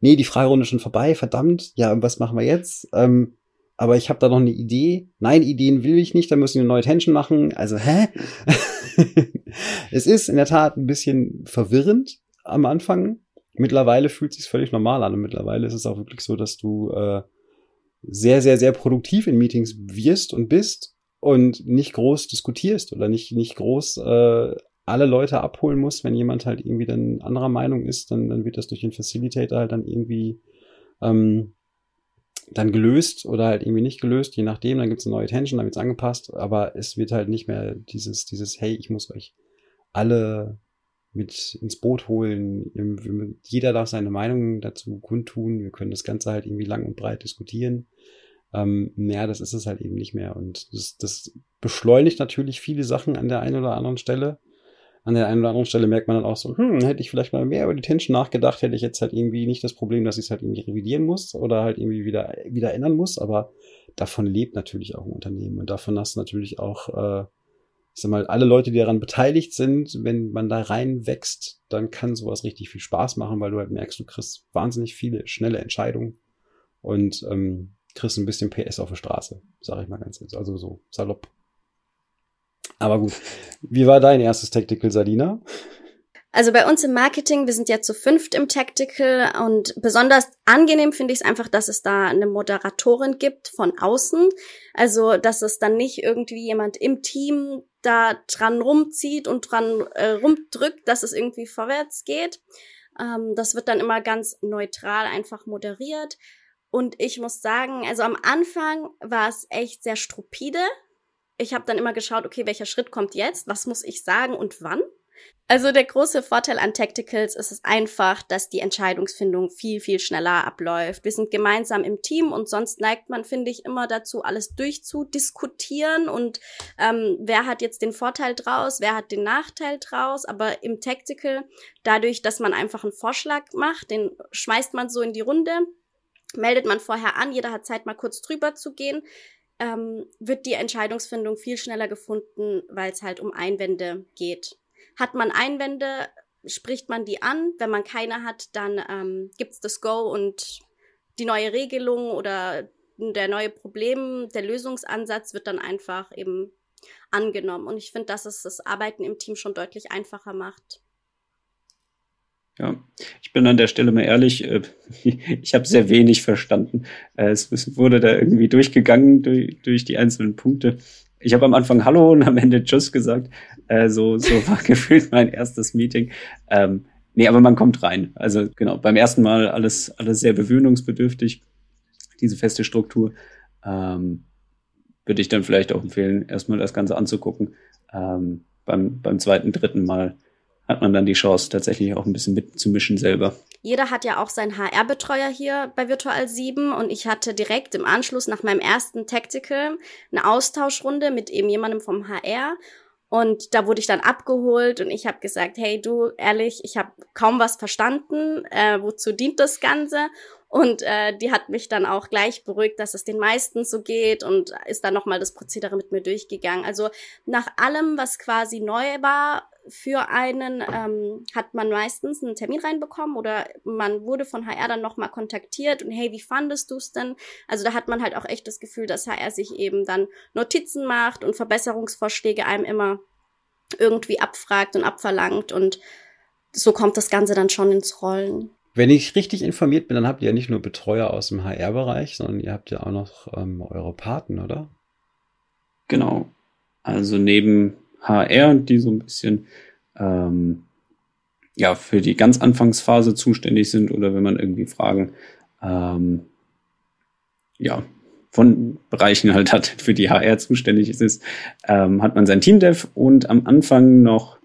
Speaker 2: Nee, die Fragerunde ist schon vorbei, verdammt. Ja, was machen wir jetzt? Ähm, aber ich habe da noch eine Idee. Nein, Ideen will ich nicht, da müssen wir eine neue Tension machen. Also, hä? <laughs> es ist in der Tat ein bisschen verwirrend am Anfang. Mittlerweile fühlt es sich völlig normal an und mittlerweile ist es auch wirklich so, dass du äh, sehr, sehr, sehr produktiv in Meetings wirst und bist und nicht groß diskutierst oder nicht, nicht groß äh, alle Leute abholen musst. Wenn jemand halt irgendwie dann anderer Meinung ist, dann, dann wird das durch den Facilitator halt dann irgendwie ähm, dann gelöst oder halt irgendwie nicht gelöst, je nachdem, dann gibt es eine neue Tension, dann wird es angepasst, aber es wird halt nicht mehr dieses, dieses, hey, ich muss euch alle mit ins Boot holen. Jeder darf seine Meinung dazu kundtun. Wir können das Ganze halt irgendwie lang und breit diskutieren. Ähm, ja, das ist es halt eben nicht mehr. Und das, das beschleunigt natürlich viele Sachen an der einen oder anderen Stelle. An der einen oder anderen Stelle merkt man dann auch so, hm, hätte ich vielleicht mal mehr über die Tension nachgedacht, hätte ich jetzt halt irgendwie nicht das Problem, dass ich es halt irgendwie revidieren muss oder halt irgendwie wieder, wieder ändern muss. Aber davon lebt natürlich auch ein Unternehmen. Und davon hast du natürlich auch äh, ich sag mal, alle Leute, die daran beteiligt sind, wenn man da reinwächst, dann kann sowas richtig viel Spaß machen, weil du halt merkst, du kriegst wahnsinnig viele schnelle Entscheidungen und ähm, kriegst ein bisschen PS auf der Straße, sage ich mal ganz kurz. Also so salopp. Aber gut. Wie war dein erstes Tactical, Salina?
Speaker 1: Also bei uns im Marketing, wir sind ja zu fünft im Tactical und besonders angenehm finde ich es einfach, dass es da eine Moderatorin gibt von außen. Also, dass es dann nicht irgendwie jemand im Team da dran rumzieht und dran äh, rumdrückt, dass es irgendwie vorwärts geht. Ähm, das wird dann immer ganz neutral einfach moderiert. Und ich muss sagen, also am Anfang war es echt sehr stupide. Ich habe dann immer geschaut, okay, welcher Schritt kommt jetzt? Was muss ich sagen und wann? Also der große Vorteil an Tacticals ist es einfach, dass die Entscheidungsfindung viel, viel schneller abläuft. Wir sind gemeinsam im Team und sonst neigt man, finde ich, immer dazu, alles durchzudiskutieren und ähm, wer hat jetzt den Vorteil draus, wer hat den Nachteil draus. Aber im Tactical, dadurch, dass man einfach einen Vorschlag macht, den schmeißt man so in die Runde, meldet man vorher an, jeder hat Zeit, mal kurz drüber zu gehen, ähm, wird die Entscheidungsfindung viel schneller gefunden, weil es halt um Einwände geht. Hat man Einwände, spricht man die an. Wenn man keine hat, dann ähm, gibt's das Go und die neue Regelung oder der neue Problem, der Lösungsansatz wird dann einfach eben angenommen. Und ich finde, dass es das Arbeiten im Team schon deutlich einfacher macht.
Speaker 3: Ja, ich bin an der Stelle mal ehrlich, äh, <laughs> ich habe sehr wenig verstanden. Äh, es wurde da irgendwie durchgegangen durch, durch die einzelnen Punkte ich habe am Anfang Hallo und am Ende Tschüss gesagt. Äh, so, so <laughs> war gefühlt mein erstes Meeting. Ähm, nee, aber man kommt rein. Also genau, beim ersten Mal alles, alles sehr bewöhnungsbedürftig, diese feste Struktur. Ähm, würde ich dann vielleicht auch empfehlen, erstmal das Ganze anzugucken. Ähm, beim, beim zweiten, dritten Mal hat man dann die Chance, tatsächlich auch ein bisschen mitzumischen selber.
Speaker 1: Jeder hat ja auch seinen HR-Betreuer hier bei Virtual 7 und ich hatte direkt im Anschluss nach meinem ersten Tactical eine Austauschrunde mit eben jemandem vom HR und da wurde ich dann abgeholt und ich habe gesagt, hey du, ehrlich, ich habe kaum was verstanden, äh, wozu dient das Ganze? Und äh, die hat mich dann auch gleich beruhigt, dass es den meisten so geht und ist dann nochmal das Prozedere mit mir durchgegangen. Also nach allem, was quasi neu war für einen, ähm, hat man meistens einen Termin reinbekommen oder man wurde von HR dann nochmal kontaktiert und hey, wie fandest du es denn? Also da hat man halt auch echt das Gefühl, dass HR sich eben dann Notizen macht und Verbesserungsvorschläge einem immer irgendwie abfragt und abverlangt und so kommt das Ganze dann schon ins Rollen.
Speaker 2: Wenn ich richtig informiert bin, dann habt ihr ja nicht nur Betreuer aus dem HR-Bereich, sondern ihr habt ja auch noch ähm, eure Paten, oder?
Speaker 3: Genau. Also neben HR, die so ein bisschen ähm, ja für die ganz Anfangsphase zuständig sind oder wenn man irgendwie Fragen ähm, ja von Bereichen halt hat, für die HR zuständig ist, ähm, hat man sein Team-Dev und am Anfang noch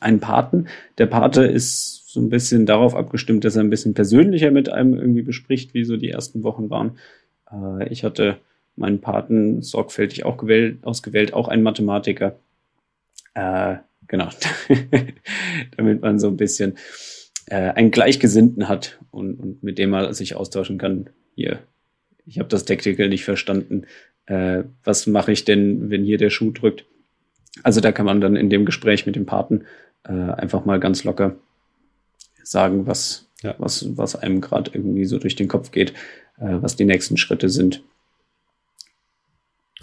Speaker 3: einen Paten. Der Pate ist so ein bisschen darauf abgestimmt, dass er ein bisschen persönlicher mit einem irgendwie bespricht, wie so die ersten Wochen waren. Äh, ich hatte meinen Paten sorgfältig auch gewählt, ausgewählt, auch ein Mathematiker. Äh, genau, <laughs> damit man so ein bisschen äh, einen Gleichgesinnten hat und, und mit dem man sich austauschen kann. Hier ich habe das Tactical nicht verstanden. Äh, was mache ich denn, wenn hier der Schuh drückt? Also da kann man dann in dem Gespräch mit dem Paten äh, einfach mal ganz locker sagen, was, ja. was, was einem gerade irgendwie so durch den Kopf geht, äh, was die nächsten Schritte sind.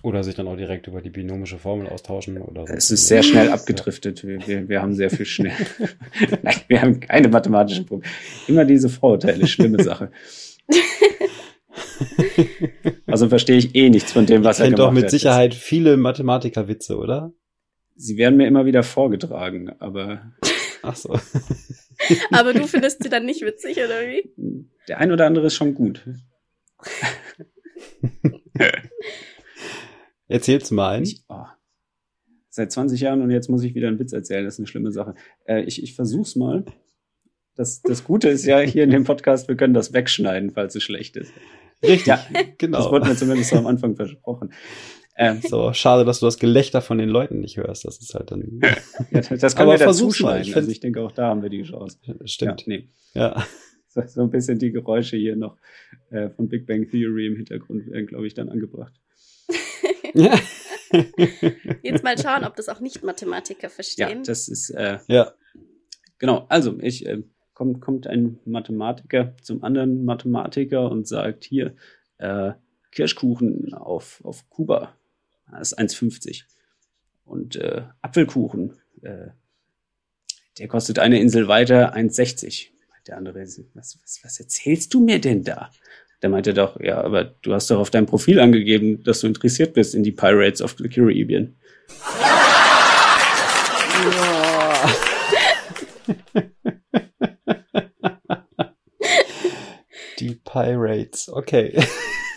Speaker 2: Oder sich dann auch direkt über die binomische Formel austauschen oder
Speaker 3: so. Es ist sehr schnell abgedriftet. Wir, wir, wir haben sehr viel schnell. <laughs> Nein, wir haben keine mathematischen Probleme. Immer diese Vorurteile, schlimme Sache. <laughs> also verstehe ich eh nichts von dem, was er gemacht hat. doch
Speaker 2: mit Sicherheit viele Mathematikerwitze, oder?
Speaker 3: Sie werden mir immer wieder vorgetragen, aber.
Speaker 2: Ach so. <laughs>
Speaker 1: aber du findest sie dann nicht witzig, oder wie?
Speaker 3: Der ein oder andere ist schon gut.
Speaker 2: Erzähl's mal einen.
Speaker 3: Ich, oh, seit 20 Jahren und jetzt muss ich wieder einen Witz erzählen. Das ist eine schlimme Sache. Äh, ich, ich versuch's mal. Das, das Gute ist ja hier in dem Podcast, wir können das wegschneiden, falls es schlecht ist.
Speaker 2: Richtig, ja, genau.
Speaker 3: Das wurde mir zumindest so am Anfang versprochen.
Speaker 2: Ähm, so, schade, dass du das Gelächter von den Leuten nicht hörst. Das ist halt dann. <laughs>
Speaker 3: ja, das können Aber wir dazu schneiden. Ich, also ich denke, auch da haben wir die Chance.
Speaker 2: Stimmt.
Speaker 3: Ja, nee. ja. So, so ein bisschen die Geräusche hier noch äh, von Big Bang Theory im Hintergrund werden, glaube ich, dann angebracht. <laughs>
Speaker 1: Jetzt mal schauen, ob das auch Nicht-Mathematiker verstehen.
Speaker 3: Ja, das ist. Äh,
Speaker 2: ja.
Speaker 3: Genau, also ich. Äh, kommt, kommt ein Mathematiker zum anderen Mathematiker und sagt, hier, äh, Kirschkuchen auf, auf Kuba, das ist 1,50. Und äh, Apfelkuchen, äh, der kostet eine Insel weiter 1,60. Der andere, was, was, was erzählst du mir denn da? Der meinte doch, ja, aber du hast doch auf deinem Profil angegeben, dass du interessiert bist in die Pirates of the Caribbean. <laughs>
Speaker 2: die Pirates, okay. <laughs>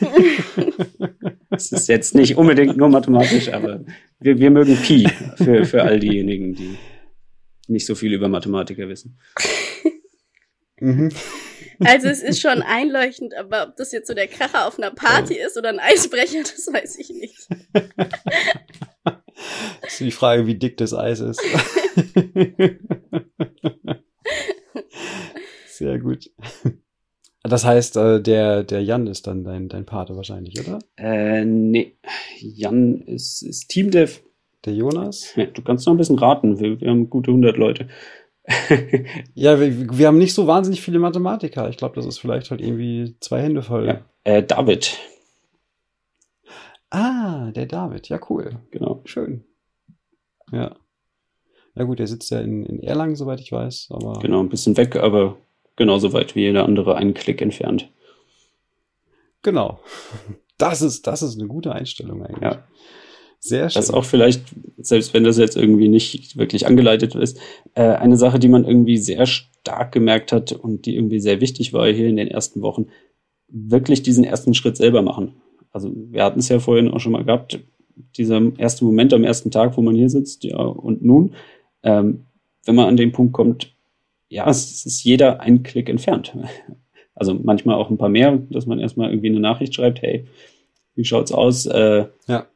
Speaker 2: <laughs>
Speaker 3: Es ist jetzt nicht unbedingt nur mathematisch, aber wir, wir mögen Pi für, für all diejenigen, die nicht so viel über Mathematiker wissen.
Speaker 1: Mhm. Also es ist schon einleuchtend, aber ob das jetzt so der Kracher auf einer Party ist oder ein Eisbrecher, das weiß ich nicht. <laughs>
Speaker 2: Das ist die Frage, wie dick das Eis ist. <laughs> Sehr gut. Das heißt, äh, der, der Jan ist dann dein, dein Pate wahrscheinlich, oder?
Speaker 3: Äh, nee. Jan ist, ist Teamdev.
Speaker 2: Der Jonas?
Speaker 3: Ja, du kannst noch ein bisschen raten. Wir, wir haben gute 100 Leute.
Speaker 2: Ja, wir, wir haben nicht so wahnsinnig viele Mathematiker. Ich glaube, das ist vielleicht halt irgendwie zwei Hände voll.
Speaker 3: Ja. Äh, David.
Speaker 2: Ah, der David. Ja, cool.
Speaker 3: Genau.
Speaker 2: Schön. Ja. Ja gut, der sitzt ja in, in Erlangen, soweit ich weiß. Aber
Speaker 3: genau, ein bisschen weg, aber genauso weit wie jeder andere einen Klick entfernt.
Speaker 2: Genau. <laughs> Das ist, das ist eine gute Einstellung eigentlich.
Speaker 3: Ja. Sehr schön. Das ist auch vielleicht, selbst wenn das jetzt irgendwie nicht wirklich angeleitet ist, äh, eine Sache, die man irgendwie sehr stark gemerkt hat und die irgendwie sehr wichtig war hier in den ersten Wochen, wirklich diesen ersten Schritt selber machen. Also wir hatten es ja vorhin auch schon mal gehabt, dieser erste Moment am ersten Tag, wo man hier sitzt, ja, und nun, ähm, wenn man an den Punkt kommt, ja, es ist jeder ein Klick entfernt. <laughs> Also manchmal auch ein paar mehr, dass man erstmal irgendwie eine Nachricht schreibt, hey, wie schaut's aus? Äh,
Speaker 2: ja.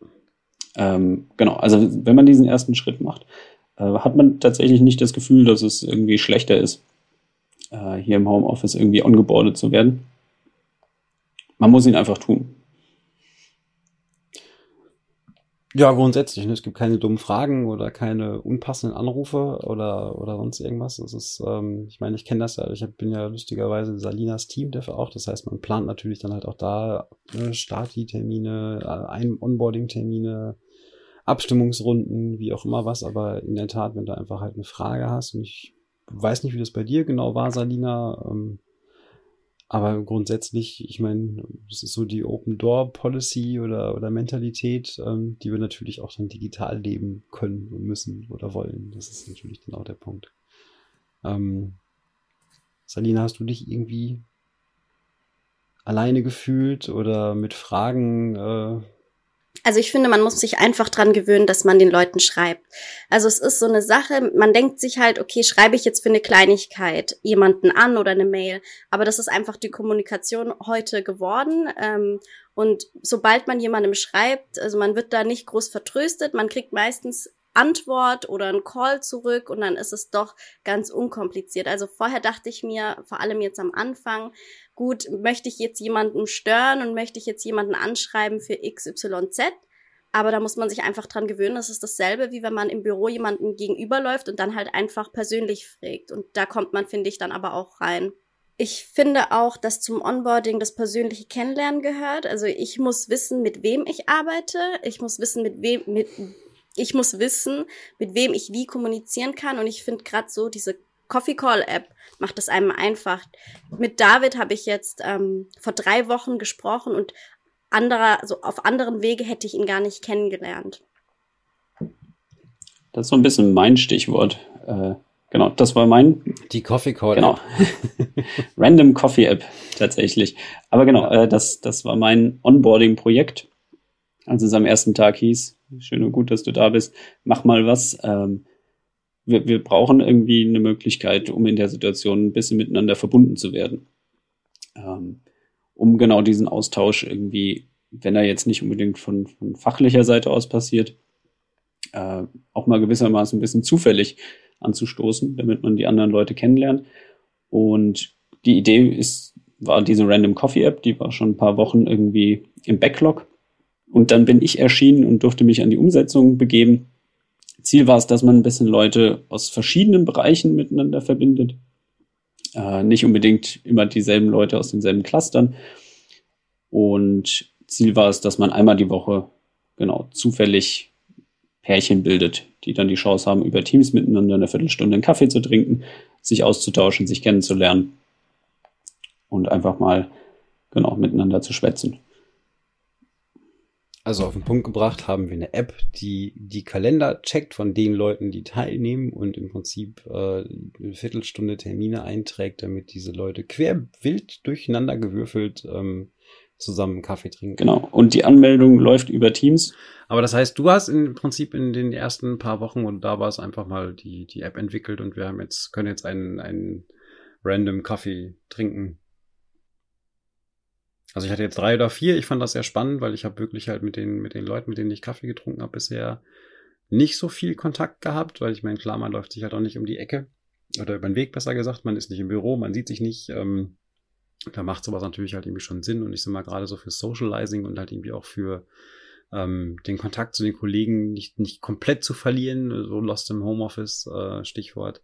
Speaker 3: Ähm, genau, also wenn man diesen ersten Schritt macht, äh, hat man tatsächlich nicht das Gefühl, dass es irgendwie schlechter ist, äh, hier im Homeoffice irgendwie ongeboardet zu werden. Man muss ihn einfach tun.
Speaker 2: Ja, grundsätzlich. Ne? Es gibt keine dummen Fragen oder keine unpassenden Anrufe oder, oder sonst irgendwas. Es ist, ähm, ich meine, ich kenne das ja. Ich hab, bin ja lustigerweise Salinas Team dafür auch. Das heißt, man plant natürlich dann halt auch da ne, Starti-Termine, äh, Onboarding-Termine, Abstimmungsrunden, wie auch immer was. Aber in der Tat, wenn du einfach halt eine Frage hast und ich weiß nicht, wie das bei dir genau war, Salina, ähm, aber grundsätzlich, ich meine, das ist so die Open Door Policy oder, oder Mentalität, ähm, die wir natürlich auch dann digital leben können und müssen oder wollen. Das ist natürlich genau der Punkt. Ähm, Salina, hast du dich irgendwie alleine gefühlt oder mit Fragen äh,
Speaker 1: also ich finde, man muss sich einfach dran gewöhnen, dass man den Leuten schreibt. Also es ist so eine Sache, man denkt sich halt, okay, schreibe ich jetzt für eine Kleinigkeit jemanden an oder eine Mail. Aber das ist einfach die Kommunikation heute geworden. Ähm, und sobald man jemandem schreibt, also man wird da nicht groß vertröstet, man kriegt meistens Antwort oder ein Call zurück und dann ist es doch ganz unkompliziert. Also vorher dachte ich mir, vor allem jetzt am Anfang, gut, möchte ich jetzt jemanden stören und möchte ich jetzt jemanden anschreiben für XYZ? Aber da muss man sich einfach dran gewöhnen. Das ist dasselbe, wie wenn man im Büro jemanden gegenüberläuft und dann halt einfach persönlich fragt. Und da kommt man, finde ich, dann aber auch rein. Ich finde auch, dass zum Onboarding das persönliche Kennenlernen gehört. Also ich muss wissen, mit wem ich arbeite. Ich muss wissen, mit wem, mit, ich muss wissen, mit wem ich wie kommunizieren kann. Und ich finde gerade so diese Coffee Call App macht es einem einfach. Mit David habe ich jetzt ähm, vor drei Wochen gesprochen und anderer, so auf anderen Wege hätte ich ihn gar nicht kennengelernt.
Speaker 3: Das ist so ein bisschen mein Stichwort. Äh, genau, das war mein.
Speaker 2: Die Coffee Call.
Speaker 3: Genau. <laughs> Random Coffee App tatsächlich. Aber genau, äh, das, das war mein Onboarding-Projekt. Als es am ersten Tag hieß, schön und gut, dass du da bist, mach mal was. Ähm, wir, wir brauchen irgendwie eine Möglichkeit, um in der Situation ein bisschen miteinander verbunden zu werden. Ähm, um genau diesen Austausch irgendwie, wenn er jetzt nicht unbedingt von, von fachlicher Seite aus passiert, äh, auch mal gewissermaßen ein bisschen zufällig anzustoßen, damit man die anderen Leute kennenlernt. Und die Idee ist, war diese Random Coffee App, die war schon ein paar Wochen irgendwie im Backlog. Und dann bin ich erschienen und durfte mich an die Umsetzung begeben. Ziel war es, dass man ein bisschen Leute aus verschiedenen Bereichen miteinander verbindet äh, nicht unbedingt immer dieselben Leute aus denselben Clustern. Und Ziel war es, dass man einmal die Woche genau zufällig Pärchen bildet, die dann die Chance haben, über Teams miteinander eine Viertelstunde einen Kaffee zu trinken, sich auszutauschen, sich kennenzulernen und einfach mal genau miteinander zu schwätzen.
Speaker 2: Also auf den Punkt gebracht haben wir eine App, die die Kalender checkt von den Leuten, die teilnehmen und im Prinzip äh, eine Viertelstunde Termine einträgt, damit diese Leute quer wild durcheinander gewürfelt ähm, zusammen Kaffee trinken.
Speaker 3: Genau. Und die Anmeldung läuft über Teams.
Speaker 2: Aber das heißt, du hast im Prinzip in den ersten paar Wochen und da war es einfach mal die, die App entwickelt und wir haben jetzt, können jetzt einen, einen random Kaffee trinken also ich hatte jetzt drei oder vier. Ich fand das sehr spannend, weil ich habe wirklich halt mit den, mit den Leuten, mit denen ich Kaffee getrunken habe, bisher nicht so viel Kontakt gehabt, weil ich meine, klar, man läuft sich halt auch nicht um die Ecke oder über den Weg, besser gesagt. Man ist nicht im Büro, man sieht sich nicht. Ähm, da macht sowas natürlich halt irgendwie schon Sinn. Und ich sag mal, gerade so für Socializing und halt irgendwie auch für ähm, den Kontakt zu den Kollegen nicht, nicht komplett zu verlieren, so Lost im Homeoffice, äh, Stichwort,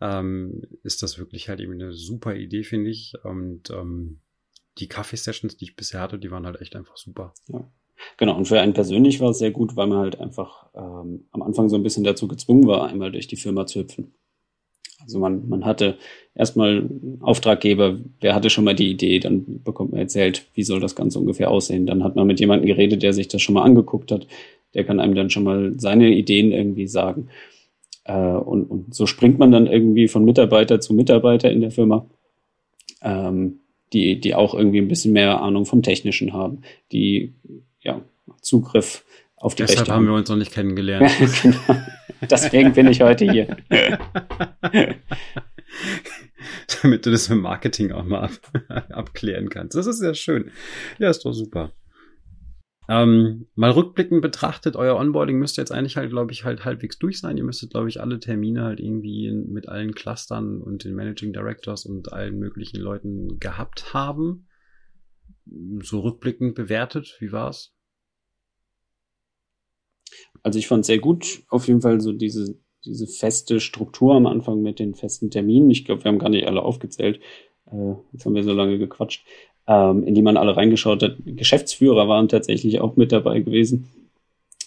Speaker 2: ähm, ist das wirklich halt irgendwie eine super Idee, finde ich. Und ähm, die Kaffeesessions, die ich bisher hatte, die waren halt echt einfach super.
Speaker 3: Ja. Genau, und für einen persönlich war es sehr gut, weil man halt einfach ähm, am Anfang so ein bisschen dazu gezwungen war, einmal durch die Firma zu hüpfen. Also man, man hatte erstmal Auftraggeber, wer hatte schon mal die Idee, dann bekommt man erzählt, wie soll das Ganze ungefähr aussehen. Dann hat man mit jemandem geredet, der sich das schon mal angeguckt hat. Der kann einem dann schon mal seine Ideen irgendwie sagen. Äh, und, und so springt man dann irgendwie von Mitarbeiter zu Mitarbeiter in der Firma. Ähm, die, die auch irgendwie ein bisschen mehr Ahnung vom Technischen haben, die ja, Zugriff auf die
Speaker 2: Deshalb
Speaker 3: Rechte
Speaker 2: haben wir uns noch nicht kennengelernt. <laughs>
Speaker 3: genau. Deswegen bin ich heute hier. <laughs>
Speaker 2: Damit du das im Marketing auch mal ab, <laughs> abklären kannst. Das ist sehr schön. Ja, ist doch super. Ähm, mal rückblickend betrachtet, euer Onboarding müsste jetzt eigentlich halt, glaube ich, halt halbwegs durch sein. Ihr müsstet, glaube ich, alle Termine halt irgendwie mit allen Clustern und den Managing Directors und allen möglichen Leuten gehabt haben. So rückblickend bewertet, wie war's?
Speaker 3: Also ich fand sehr gut, auf jeden Fall so diese, diese feste Struktur am Anfang mit den festen Terminen. Ich glaube, wir haben gar nicht alle aufgezählt. Äh, jetzt haben wir so lange gequatscht ähm, in die man alle reingeschaut hat. Geschäftsführer waren tatsächlich auch mit dabei gewesen.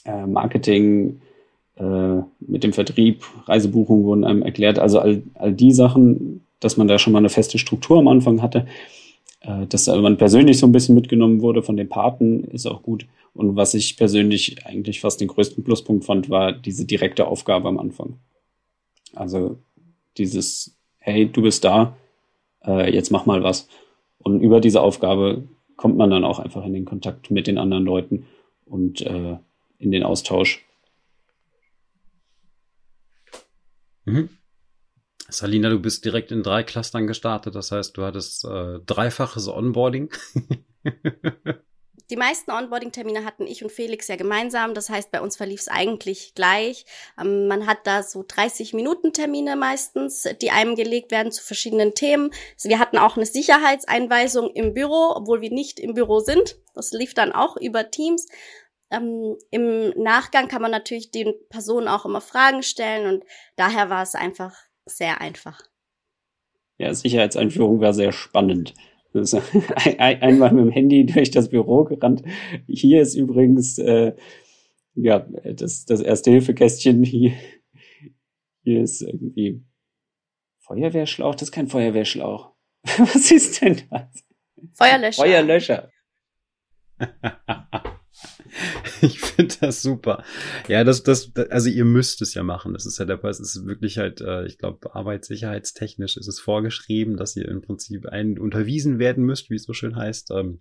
Speaker 3: Äh, Marketing, äh, mit dem Vertrieb, Reisebuchungen wurden einem erklärt. Also all, all die Sachen, dass man da schon mal eine feste Struktur am Anfang hatte, äh, dass man persönlich so ein bisschen mitgenommen wurde von den Paten, ist auch gut. Und was ich persönlich eigentlich fast den größten Pluspunkt fand, war diese direkte Aufgabe am Anfang. Also dieses, hey, du bist da, äh, jetzt mach mal was. Und über diese Aufgabe kommt man dann auch einfach in den Kontakt mit den anderen Leuten und äh, in den Austausch.
Speaker 2: Mhm. Salina, du bist direkt in drei Clustern gestartet, das heißt, du hattest äh, dreifaches Onboarding. <laughs>
Speaker 1: die meisten Onboarding-Termine hatten ich und Felix ja gemeinsam. Das heißt, bei uns verlief es eigentlich gleich. Ähm, man hat da so 30 Minuten Termine meistens, die einem gelegt werden zu verschiedenen Themen. Also wir hatten auch eine Sicherheitseinweisung im Büro, obwohl wir nicht im Büro sind. Das lief dann auch über Teams. Ähm, Im Nachgang kann man natürlich den Personen auch immer Fragen stellen und daher war es einfach sehr einfach.
Speaker 3: Ja, Sicherheitseinführung war sehr spannend. Ist <laughs> einmal mit dem Handy durch das Büro gerannt. Hier ist übrigens äh, ja das, das erste Hilfekästchen. Hier, hier ist irgendwie Feuerwehrschlauch. Das ist kein Feuerwehrschlauch. <laughs> Was ist denn das?
Speaker 1: Feuerlöscher.
Speaker 3: Feuerlöscher. <laughs>
Speaker 2: ich finde das super. Ja, das, das, also ihr müsst es ja machen. Das ist ja der Es ist wirklich halt, äh, ich glaube, arbeitssicherheitstechnisch ist es vorgeschrieben, dass ihr im Prinzip einen unterwiesen werden müsst, wie es so schön heißt. Ähm,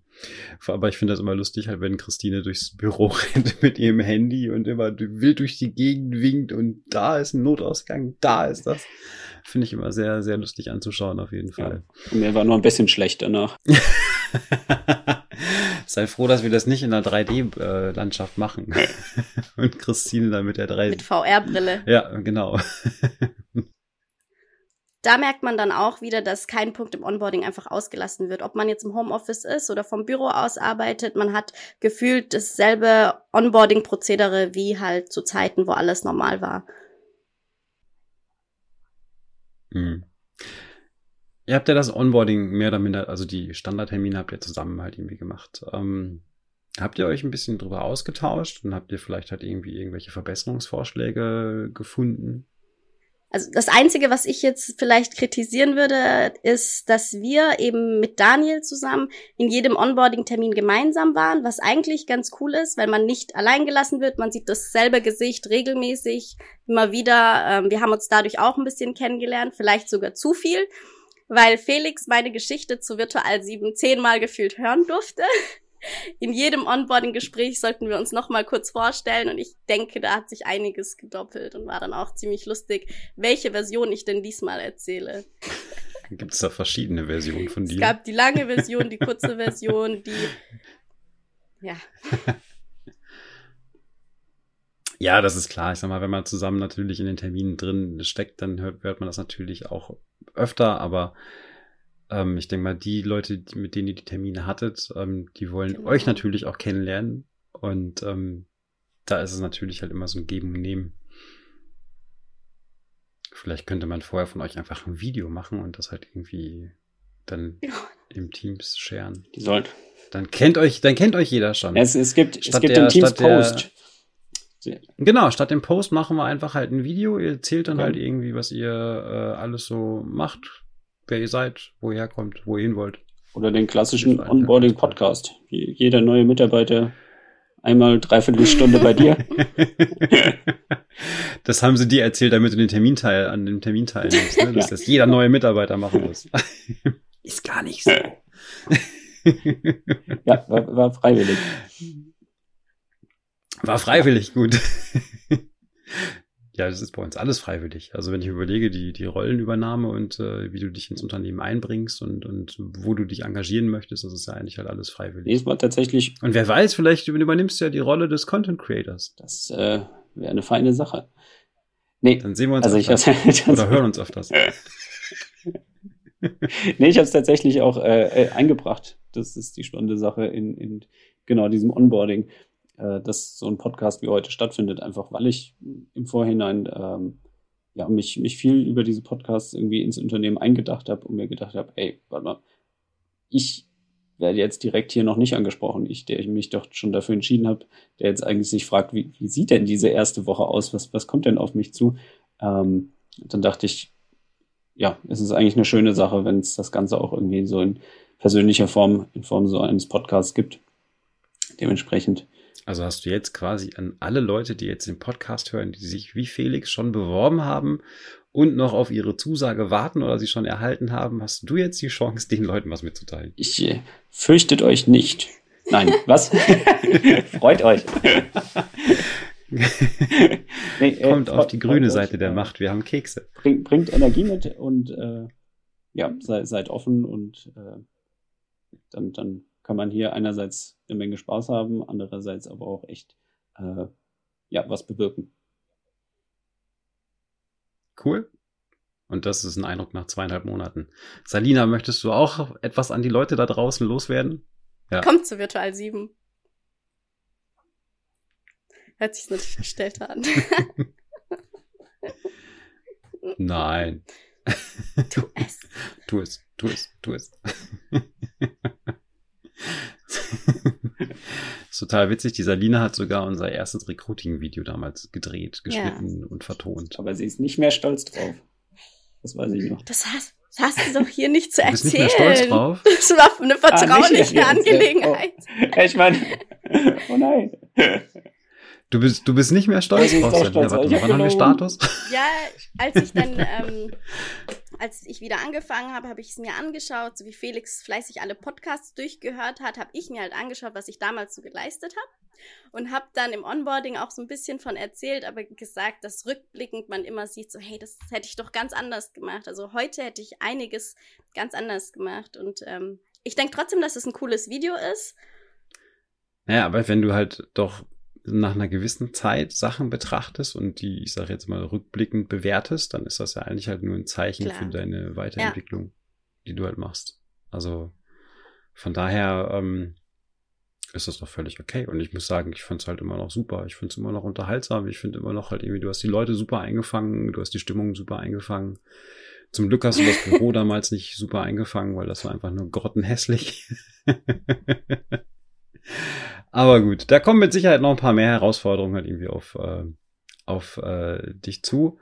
Speaker 2: aber ich finde das immer lustig, halt, wenn Christine durchs Büro <laughs> rennt mit ihrem Handy und immer wild durch die Gegend winkt und da ist ein Notausgang, da ist das. Finde ich immer sehr, sehr lustig anzuschauen, auf jeden Fall.
Speaker 3: Ja. Mir war nur ein bisschen schlecht danach. <laughs>
Speaker 2: Sei froh, dass wir das nicht in einer 3D-Landschaft machen. <laughs> Und Christine dann mit der 3D.
Speaker 1: Mit VR-Brille.
Speaker 2: Ja, genau. <laughs>
Speaker 1: Da merkt man dann auch wieder, dass kein Punkt im Onboarding einfach ausgelassen wird. Ob man jetzt im Homeoffice ist oder vom Büro aus arbeitet, man hat gefühlt dasselbe Onboarding-Prozedere wie halt zu Zeiten, wo alles normal war.
Speaker 2: Mhm. Ihr habt ja das Onboarding mehr oder minder, also die Standardtermine habt ihr zusammen halt irgendwie gemacht. Ähm, habt ihr euch ein bisschen drüber ausgetauscht und habt ihr vielleicht halt irgendwie irgendwelche Verbesserungsvorschläge gefunden?
Speaker 1: Also das Einzige, was ich jetzt vielleicht kritisieren würde, ist, dass wir eben mit Daniel zusammen in jedem Onboarding-Termin gemeinsam waren, was eigentlich ganz cool ist, weil man nicht allein gelassen wird. Man sieht dasselbe Gesicht regelmäßig immer wieder. Ähm, wir haben uns dadurch auch ein bisschen kennengelernt, vielleicht sogar zu viel weil Felix meine Geschichte zu Virtual 7 zehnmal gefühlt hören durfte. In jedem Onboarding-Gespräch sollten wir uns noch mal kurz vorstellen und ich denke, da hat sich einiges gedoppelt und war dann auch ziemlich lustig, welche Version ich denn diesmal erzähle.
Speaker 2: Gibt es da verschiedene Versionen von dir?
Speaker 1: Es gab die lange Version, die kurze <laughs> Version, die ja.
Speaker 2: Ja, das ist klar. Ich sag mal, wenn man zusammen natürlich in den Terminen drin steckt, dann hört, hört man das natürlich auch öfter, aber ähm, ich denke mal, die Leute, die, mit denen ihr die Termine hattet, ähm, die wollen genau. euch natürlich auch kennenlernen. Und ähm, da ist es natürlich halt immer so ein Geben und Nehmen. Vielleicht könnte man vorher von euch einfach ein Video machen und das halt irgendwie dann ja. im Teams scheren.
Speaker 3: Die sollen.
Speaker 2: Dann kennt euch, dann kennt euch jeder schon.
Speaker 3: Es, es gibt, es gibt der, den Teams Post.
Speaker 2: Genau, statt dem Post machen wir einfach halt ein Video. Ihr erzählt dann ja. halt irgendwie, was ihr äh, alles so macht, wer ihr seid, wo ihr herkommt, wo ihr hin wollt.
Speaker 3: Oder den klassischen Onboarding-Podcast. Jeder neue Mitarbeiter einmal dreiviertel Stunde bei dir. <laughs>
Speaker 2: das haben sie dir erzählt, damit du den Terminteil an dem Termin teilnimmst, ne? <laughs> dass ja. das jeder neue Mitarbeiter machen muss. Ist gar nicht so. <laughs>
Speaker 3: ja, war, war freiwillig.
Speaker 2: War freiwillig, gut. <laughs> ja, das ist bei uns alles freiwillig. Also wenn ich überlege, die, die Rollenübernahme und äh, wie du dich ins Unternehmen einbringst und, und wo du dich engagieren möchtest, das ist ja eigentlich halt alles freiwillig.
Speaker 3: War tatsächlich.
Speaker 2: Und wer weiß, vielleicht übernimmst du ja die Rolle des Content Creators.
Speaker 3: Das äh, wäre eine feine Sache. Nee.
Speaker 2: Dann sehen wir uns
Speaker 3: also
Speaker 2: öfters. <laughs>
Speaker 3: Ich
Speaker 2: Oder hören uns öfters. <laughs>
Speaker 3: nee, ich habe es tatsächlich auch äh, äh, eingebracht. Das ist die spannende Sache in, in genau diesem Onboarding äh, dass so ein Podcast wie heute stattfindet, einfach weil ich im Vorhinein ähm, ja mich, mich viel über diese Podcasts irgendwie ins Unternehmen eingedacht habe und mir gedacht habe, ey, warte mal, ich werde jetzt direkt hier noch nicht angesprochen. Ich, der mich doch schon dafür entschieden habe, der jetzt eigentlich sich fragt, wie, wie sieht denn diese erste Woche aus? Was, was kommt denn auf mich zu? Ähm, dann dachte ich, ja, es ist eigentlich eine schöne Sache, wenn es das Ganze auch irgendwie so in persönlicher Form, in Form so eines Podcasts gibt. Dementsprechend
Speaker 2: also hast du jetzt quasi an alle Leute, die jetzt den Podcast hören, die sich wie Felix schon beworben haben und noch auf ihre Zusage warten oder sie schon erhalten haben, hast du jetzt die Chance, den Leuten was mitzuteilen.
Speaker 3: Ich äh, fürchtet euch nicht. Nein, <laughs> was? <laughs> Freut euch. <laughs>
Speaker 2: nee, äh, Kommt auf die grüne Seite der Macht, wir haben Kekse.
Speaker 3: Bring, bringt Energie mit und äh, ja, sei, seid offen und äh, dann, dann kann man hier einerseits eine Menge Spaß haben, andererseits aber auch echt äh, ja was bewirken.
Speaker 2: Cool. Und das ist ein Eindruck nach zweieinhalb Monaten. Salina, möchtest du auch etwas an die Leute da draußen loswerden?
Speaker 1: Ja. Kommt zu Virtual 7. Hört sich natürlich verstellt an. <laughs>
Speaker 2: Nein.
Speaker 1: Tu es.
Speaker 2: Tu es, tu es, tu es. <laughs> ist total witzig. Die Salina hat sogar unser erstes Recruiting-Video damals gedreht, geschnitten ja. und vertont.
Speaker 3: Aber sie ist nicht mehr stolz drauf. Das weiß ich noch.
Speaker 1: Das hast, das hast du doch hier nicht zu
Speaker 2: du
Speaker 1: bist
Speaker 2: erzählen. Nicht mehr stolz drauf?
Speaker 1: Das war eine vertrauliche ah, Angelegenheit.
Speaker 3: Oh. Ich meine, oh nein.
Speaker 2: Du bist, du bist nicht mehr stolz drauf. Ja, warte mal, wann haben wir Status?
Speaker 1: Ja, als ich dann, ähm, als ich wieder angefangen habe, habe ich es mir angeschaut, so wie Felix fleißig alle Podcasts durchgehört hat, habe ich mir halt angeschaut, was ich damals so geleistet habe und habe dann im Onboarding auch so ein bisschen von erzählt, aber gesagt, dass rückblickend man immer sieht, so hey, das hätte ich doch ganz anders gemacht. Also heute hätte ich einiges ganz anders gemacht und ähm, ich denke trotzdem, dass es ein cooles Video ist.
Speaker 2: Naja, aber wenn du halt doch nach einer gewissen Zeit Sachen betrachtest und die, ich sage jetzt mal, rückblickend bewertest, dann ist das ja eigentlich halt nur ein Zeichen Klar. für deine Weiterentwicklung, ja. die du halt machst. Also von daher ähm, ist das doch völlig okay. Und ich muss sagen, ich finde es halt immer noch super. Ich finde es immer noch unterhaltsam. Ich finde immer noch halt irgendwie, du hast die Leute super eingefangen, du hast die Stimmung super eingefangen. Zum Glück hast du das Büro <laughs> damals nicht super eingefangen, weil das war einfach nur grottenhässlich. <laughs> Aber gut, da kommen mit Sicherheit noch ein paar mehr Herausforderungen halt irgendwie auf, äh, auf äh, dich zu.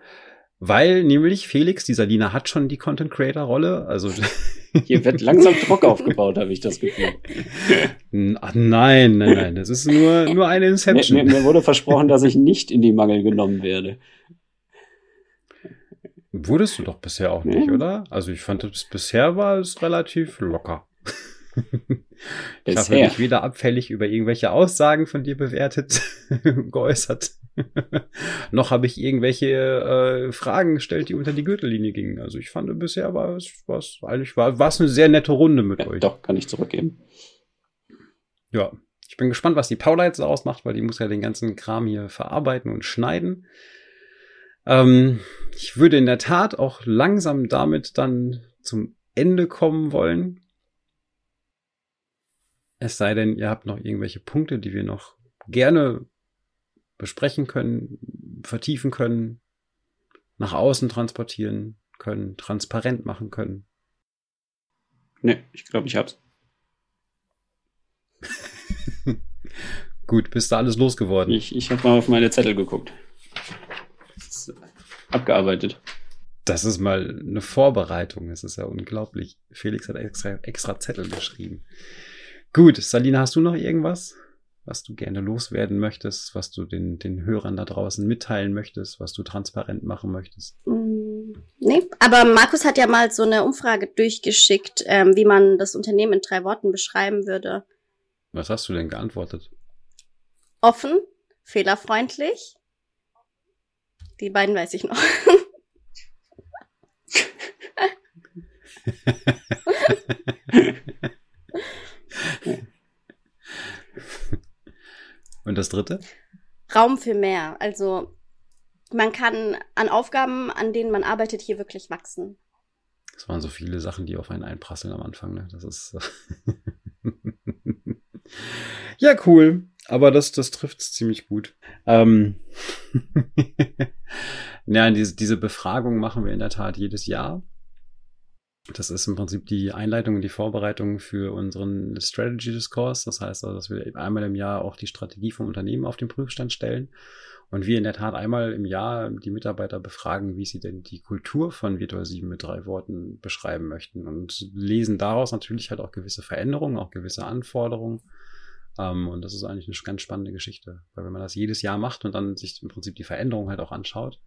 Speaker 2: Weil nämlich Felix, die Salina hat schon die Content Creator Rolle. Also <laughs>
Speaker 3: hier wird langsam Druck aufgebaut, habe ich das Gefühl.
Speaker 2: Ach, nein, nein, nein, das ist nur nur eine Inception.
Speaker 3: Mir, mir wurde versprochen, dass ich nicht in die Mangel genommen werde.
Speaker 2: Wurdest du doch bisher auch nicht, oder? Also ich fand, das bisher war es relativ locker. <laughs> ich habe mich weder abfällig über irgendwelche Aussagen von dir bewertet, <laughs> geäußert, <laughs> noch habe ich irgendwelche äh, Fragen gestellt, die unter die Gürtellinie gingen. Also ich fand bisher war es was eigentlich war war es eine sehr nette Runde mit
Speaker 3: ja,
Speaker 2: euch.
Speaker 3: Doch kann ich zurückgeben.
Speaker 2: Ja, ich bin gespannt, was die Paula jetzt daraus macht, weil die muss ja den ganzen Kram hier verarbeiten und schneiden. Ähm, ich würde in der Tat auch langsam damit dann zum Ende kommen wollen. Es sei denn, ihr habt noch irgendwelche Punkte, die wir noch gerne besprechen können, vertiefen können, nach außen transportieren können, transparent machen können.
Speaker 3: Ne, ich glaube, ich hab's. <laughs>
Speaker 2: Gut, bist du alles losgeworden?
Speaker 3: Ich, ich habe mal auf meine Zettel geguckt. abgearbeitet.
Speaker 2: Das ist mal eine Vorbereitung. Es ist ja unglaublich. Felix hat extra, extra Zettel geschrieben. Gut, Salina, hast du noch irgendwas, was du gerne loswerden möchtest, was du den, den Hörern da draußen mitteilen möchtest, was du transparent machen möchtest?
Speaker 1: Mm, nee, aber Markus hat ja mal so eine Umfrage durchgeschickt, ähm, wie man das Unternehmen in drei Worten beschreiben würde.
Speaker 2: Was hast du denn geantwortet?
Speaker 1: Offen, fehlerfreundlich. Die beiden weiß ich noch. <laughs> <laughs> <laughs>
Speaker 2: Und das dritte?
Speaker 1: Raum für mehr. Also man kann an Aufgaben, an denen man arbeitet, hier wirklich wachsen.
Speaker 2: Das waren so viele Sachen, die auf einen einprasseln am Anfang. Ne? Das ist. <laughs> ja, cool. Aber das, das trifft es ziemlich gut. Ähm <laughs> ja, diese, diese Befragung machen wir in der Tat jedes Jahr. Das ist im Prinzip die Einleitung und die Vorbereitung für unseren Strategy Discourse. Das heißt also, dass wir einmal im Jahr auch die Strategie vom Unternehmen auf den Prüfstand stellen und wir in der Tat einmal im Jahr die Mitarbeiter befragen, wie sie denn die Kultur von Virtual 7 mit drei Worten beschreiben möchten und lesen daraus natürlich halt auch gewisse Veränderungen, auch gewisse Anforderungen. Ähm, und das ist eigentlich eine ganz spannende Geschichte, weil wenn man das jedes Jahr macht und dann sich im Prinzip die Veränderungen halt auch anschaut,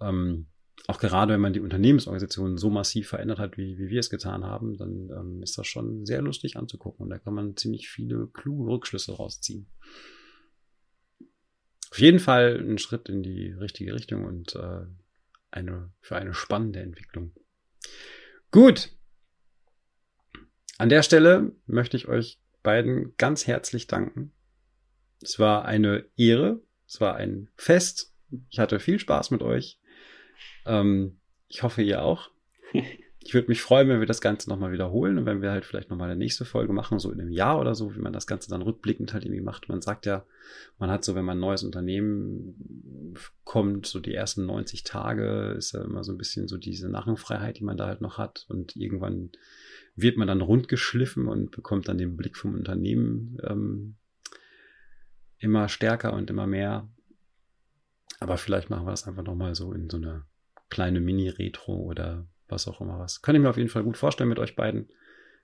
Speaker 2: ähm, auch gerade wenn man die Unternehmensorganisation so massiv verändert hat, wie, wie wir es getan haben, dann ähm, ist das schon sehr lustig anzugucken und da kann man ziemlich viele kluge Rückschlüsse rausziehen. Auf jeden Fall ein Schritt in die richtige Richtung und äh, eine für eine spannende Entwicklung. Gut. An der Stelle möchte ich euch beiden ganz herzlich danken. Es war eine Ehre, es war ein Fest. Ich hatte viel Spaß mit euch. Ähm, ich hoffe, ihr auch. <laughs> Ich würde mich freuen, wenn wir das Ganze nochmal wiederholen und wenn wir halt vielleicht nochmal eine nächste Folge machen, so in einem Jahr oder so, wie man das Ganze dann rückblickend halt irgendwie macht. Man sagt ja, man hat so, wenn man ein neues Unternehmen kommt, so die ersten 90 Tage ist ja immer so ein bisschen so diese Narrenfreiheit, die man da halt noch hat und irgendwann wird man dann rundgeschliffen und bekommt dann den Blick vom Unternehmen ähm, immer stärker und immer mehr. Aber vielleicht machen wir das einfach nochmal so in so eine kleine Mini-Retro oder was auch immer was. Kann ich mir auf jeden Fall gut vorstellen mit euch beiden.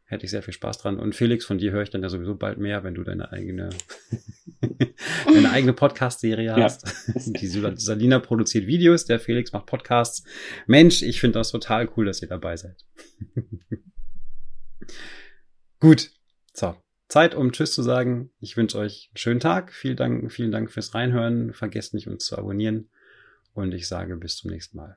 Speaker 2: Hätte ich sehr viel Spaß dran. Und Felix, von dir höre ich dann ja sowieso bald mehr, wenn du deine eigene, <laughs> deine eigene Podcast-Serie hast. Ja. <laughs> Die Salina produziert Videos, der Felix macht Podcasts. Mensch, ich finde das total cool, dass ihr dabei seid. <laughs> Gut. So. Zeit, um Tschüss zu sagen. Ich wünsche euch einen schönen Tag. Vielen Dank, vielen Dank fürs Reinhören. Vergesst nicht, uns zu abonnieren. Und ich sage bis zum nächsten Mal.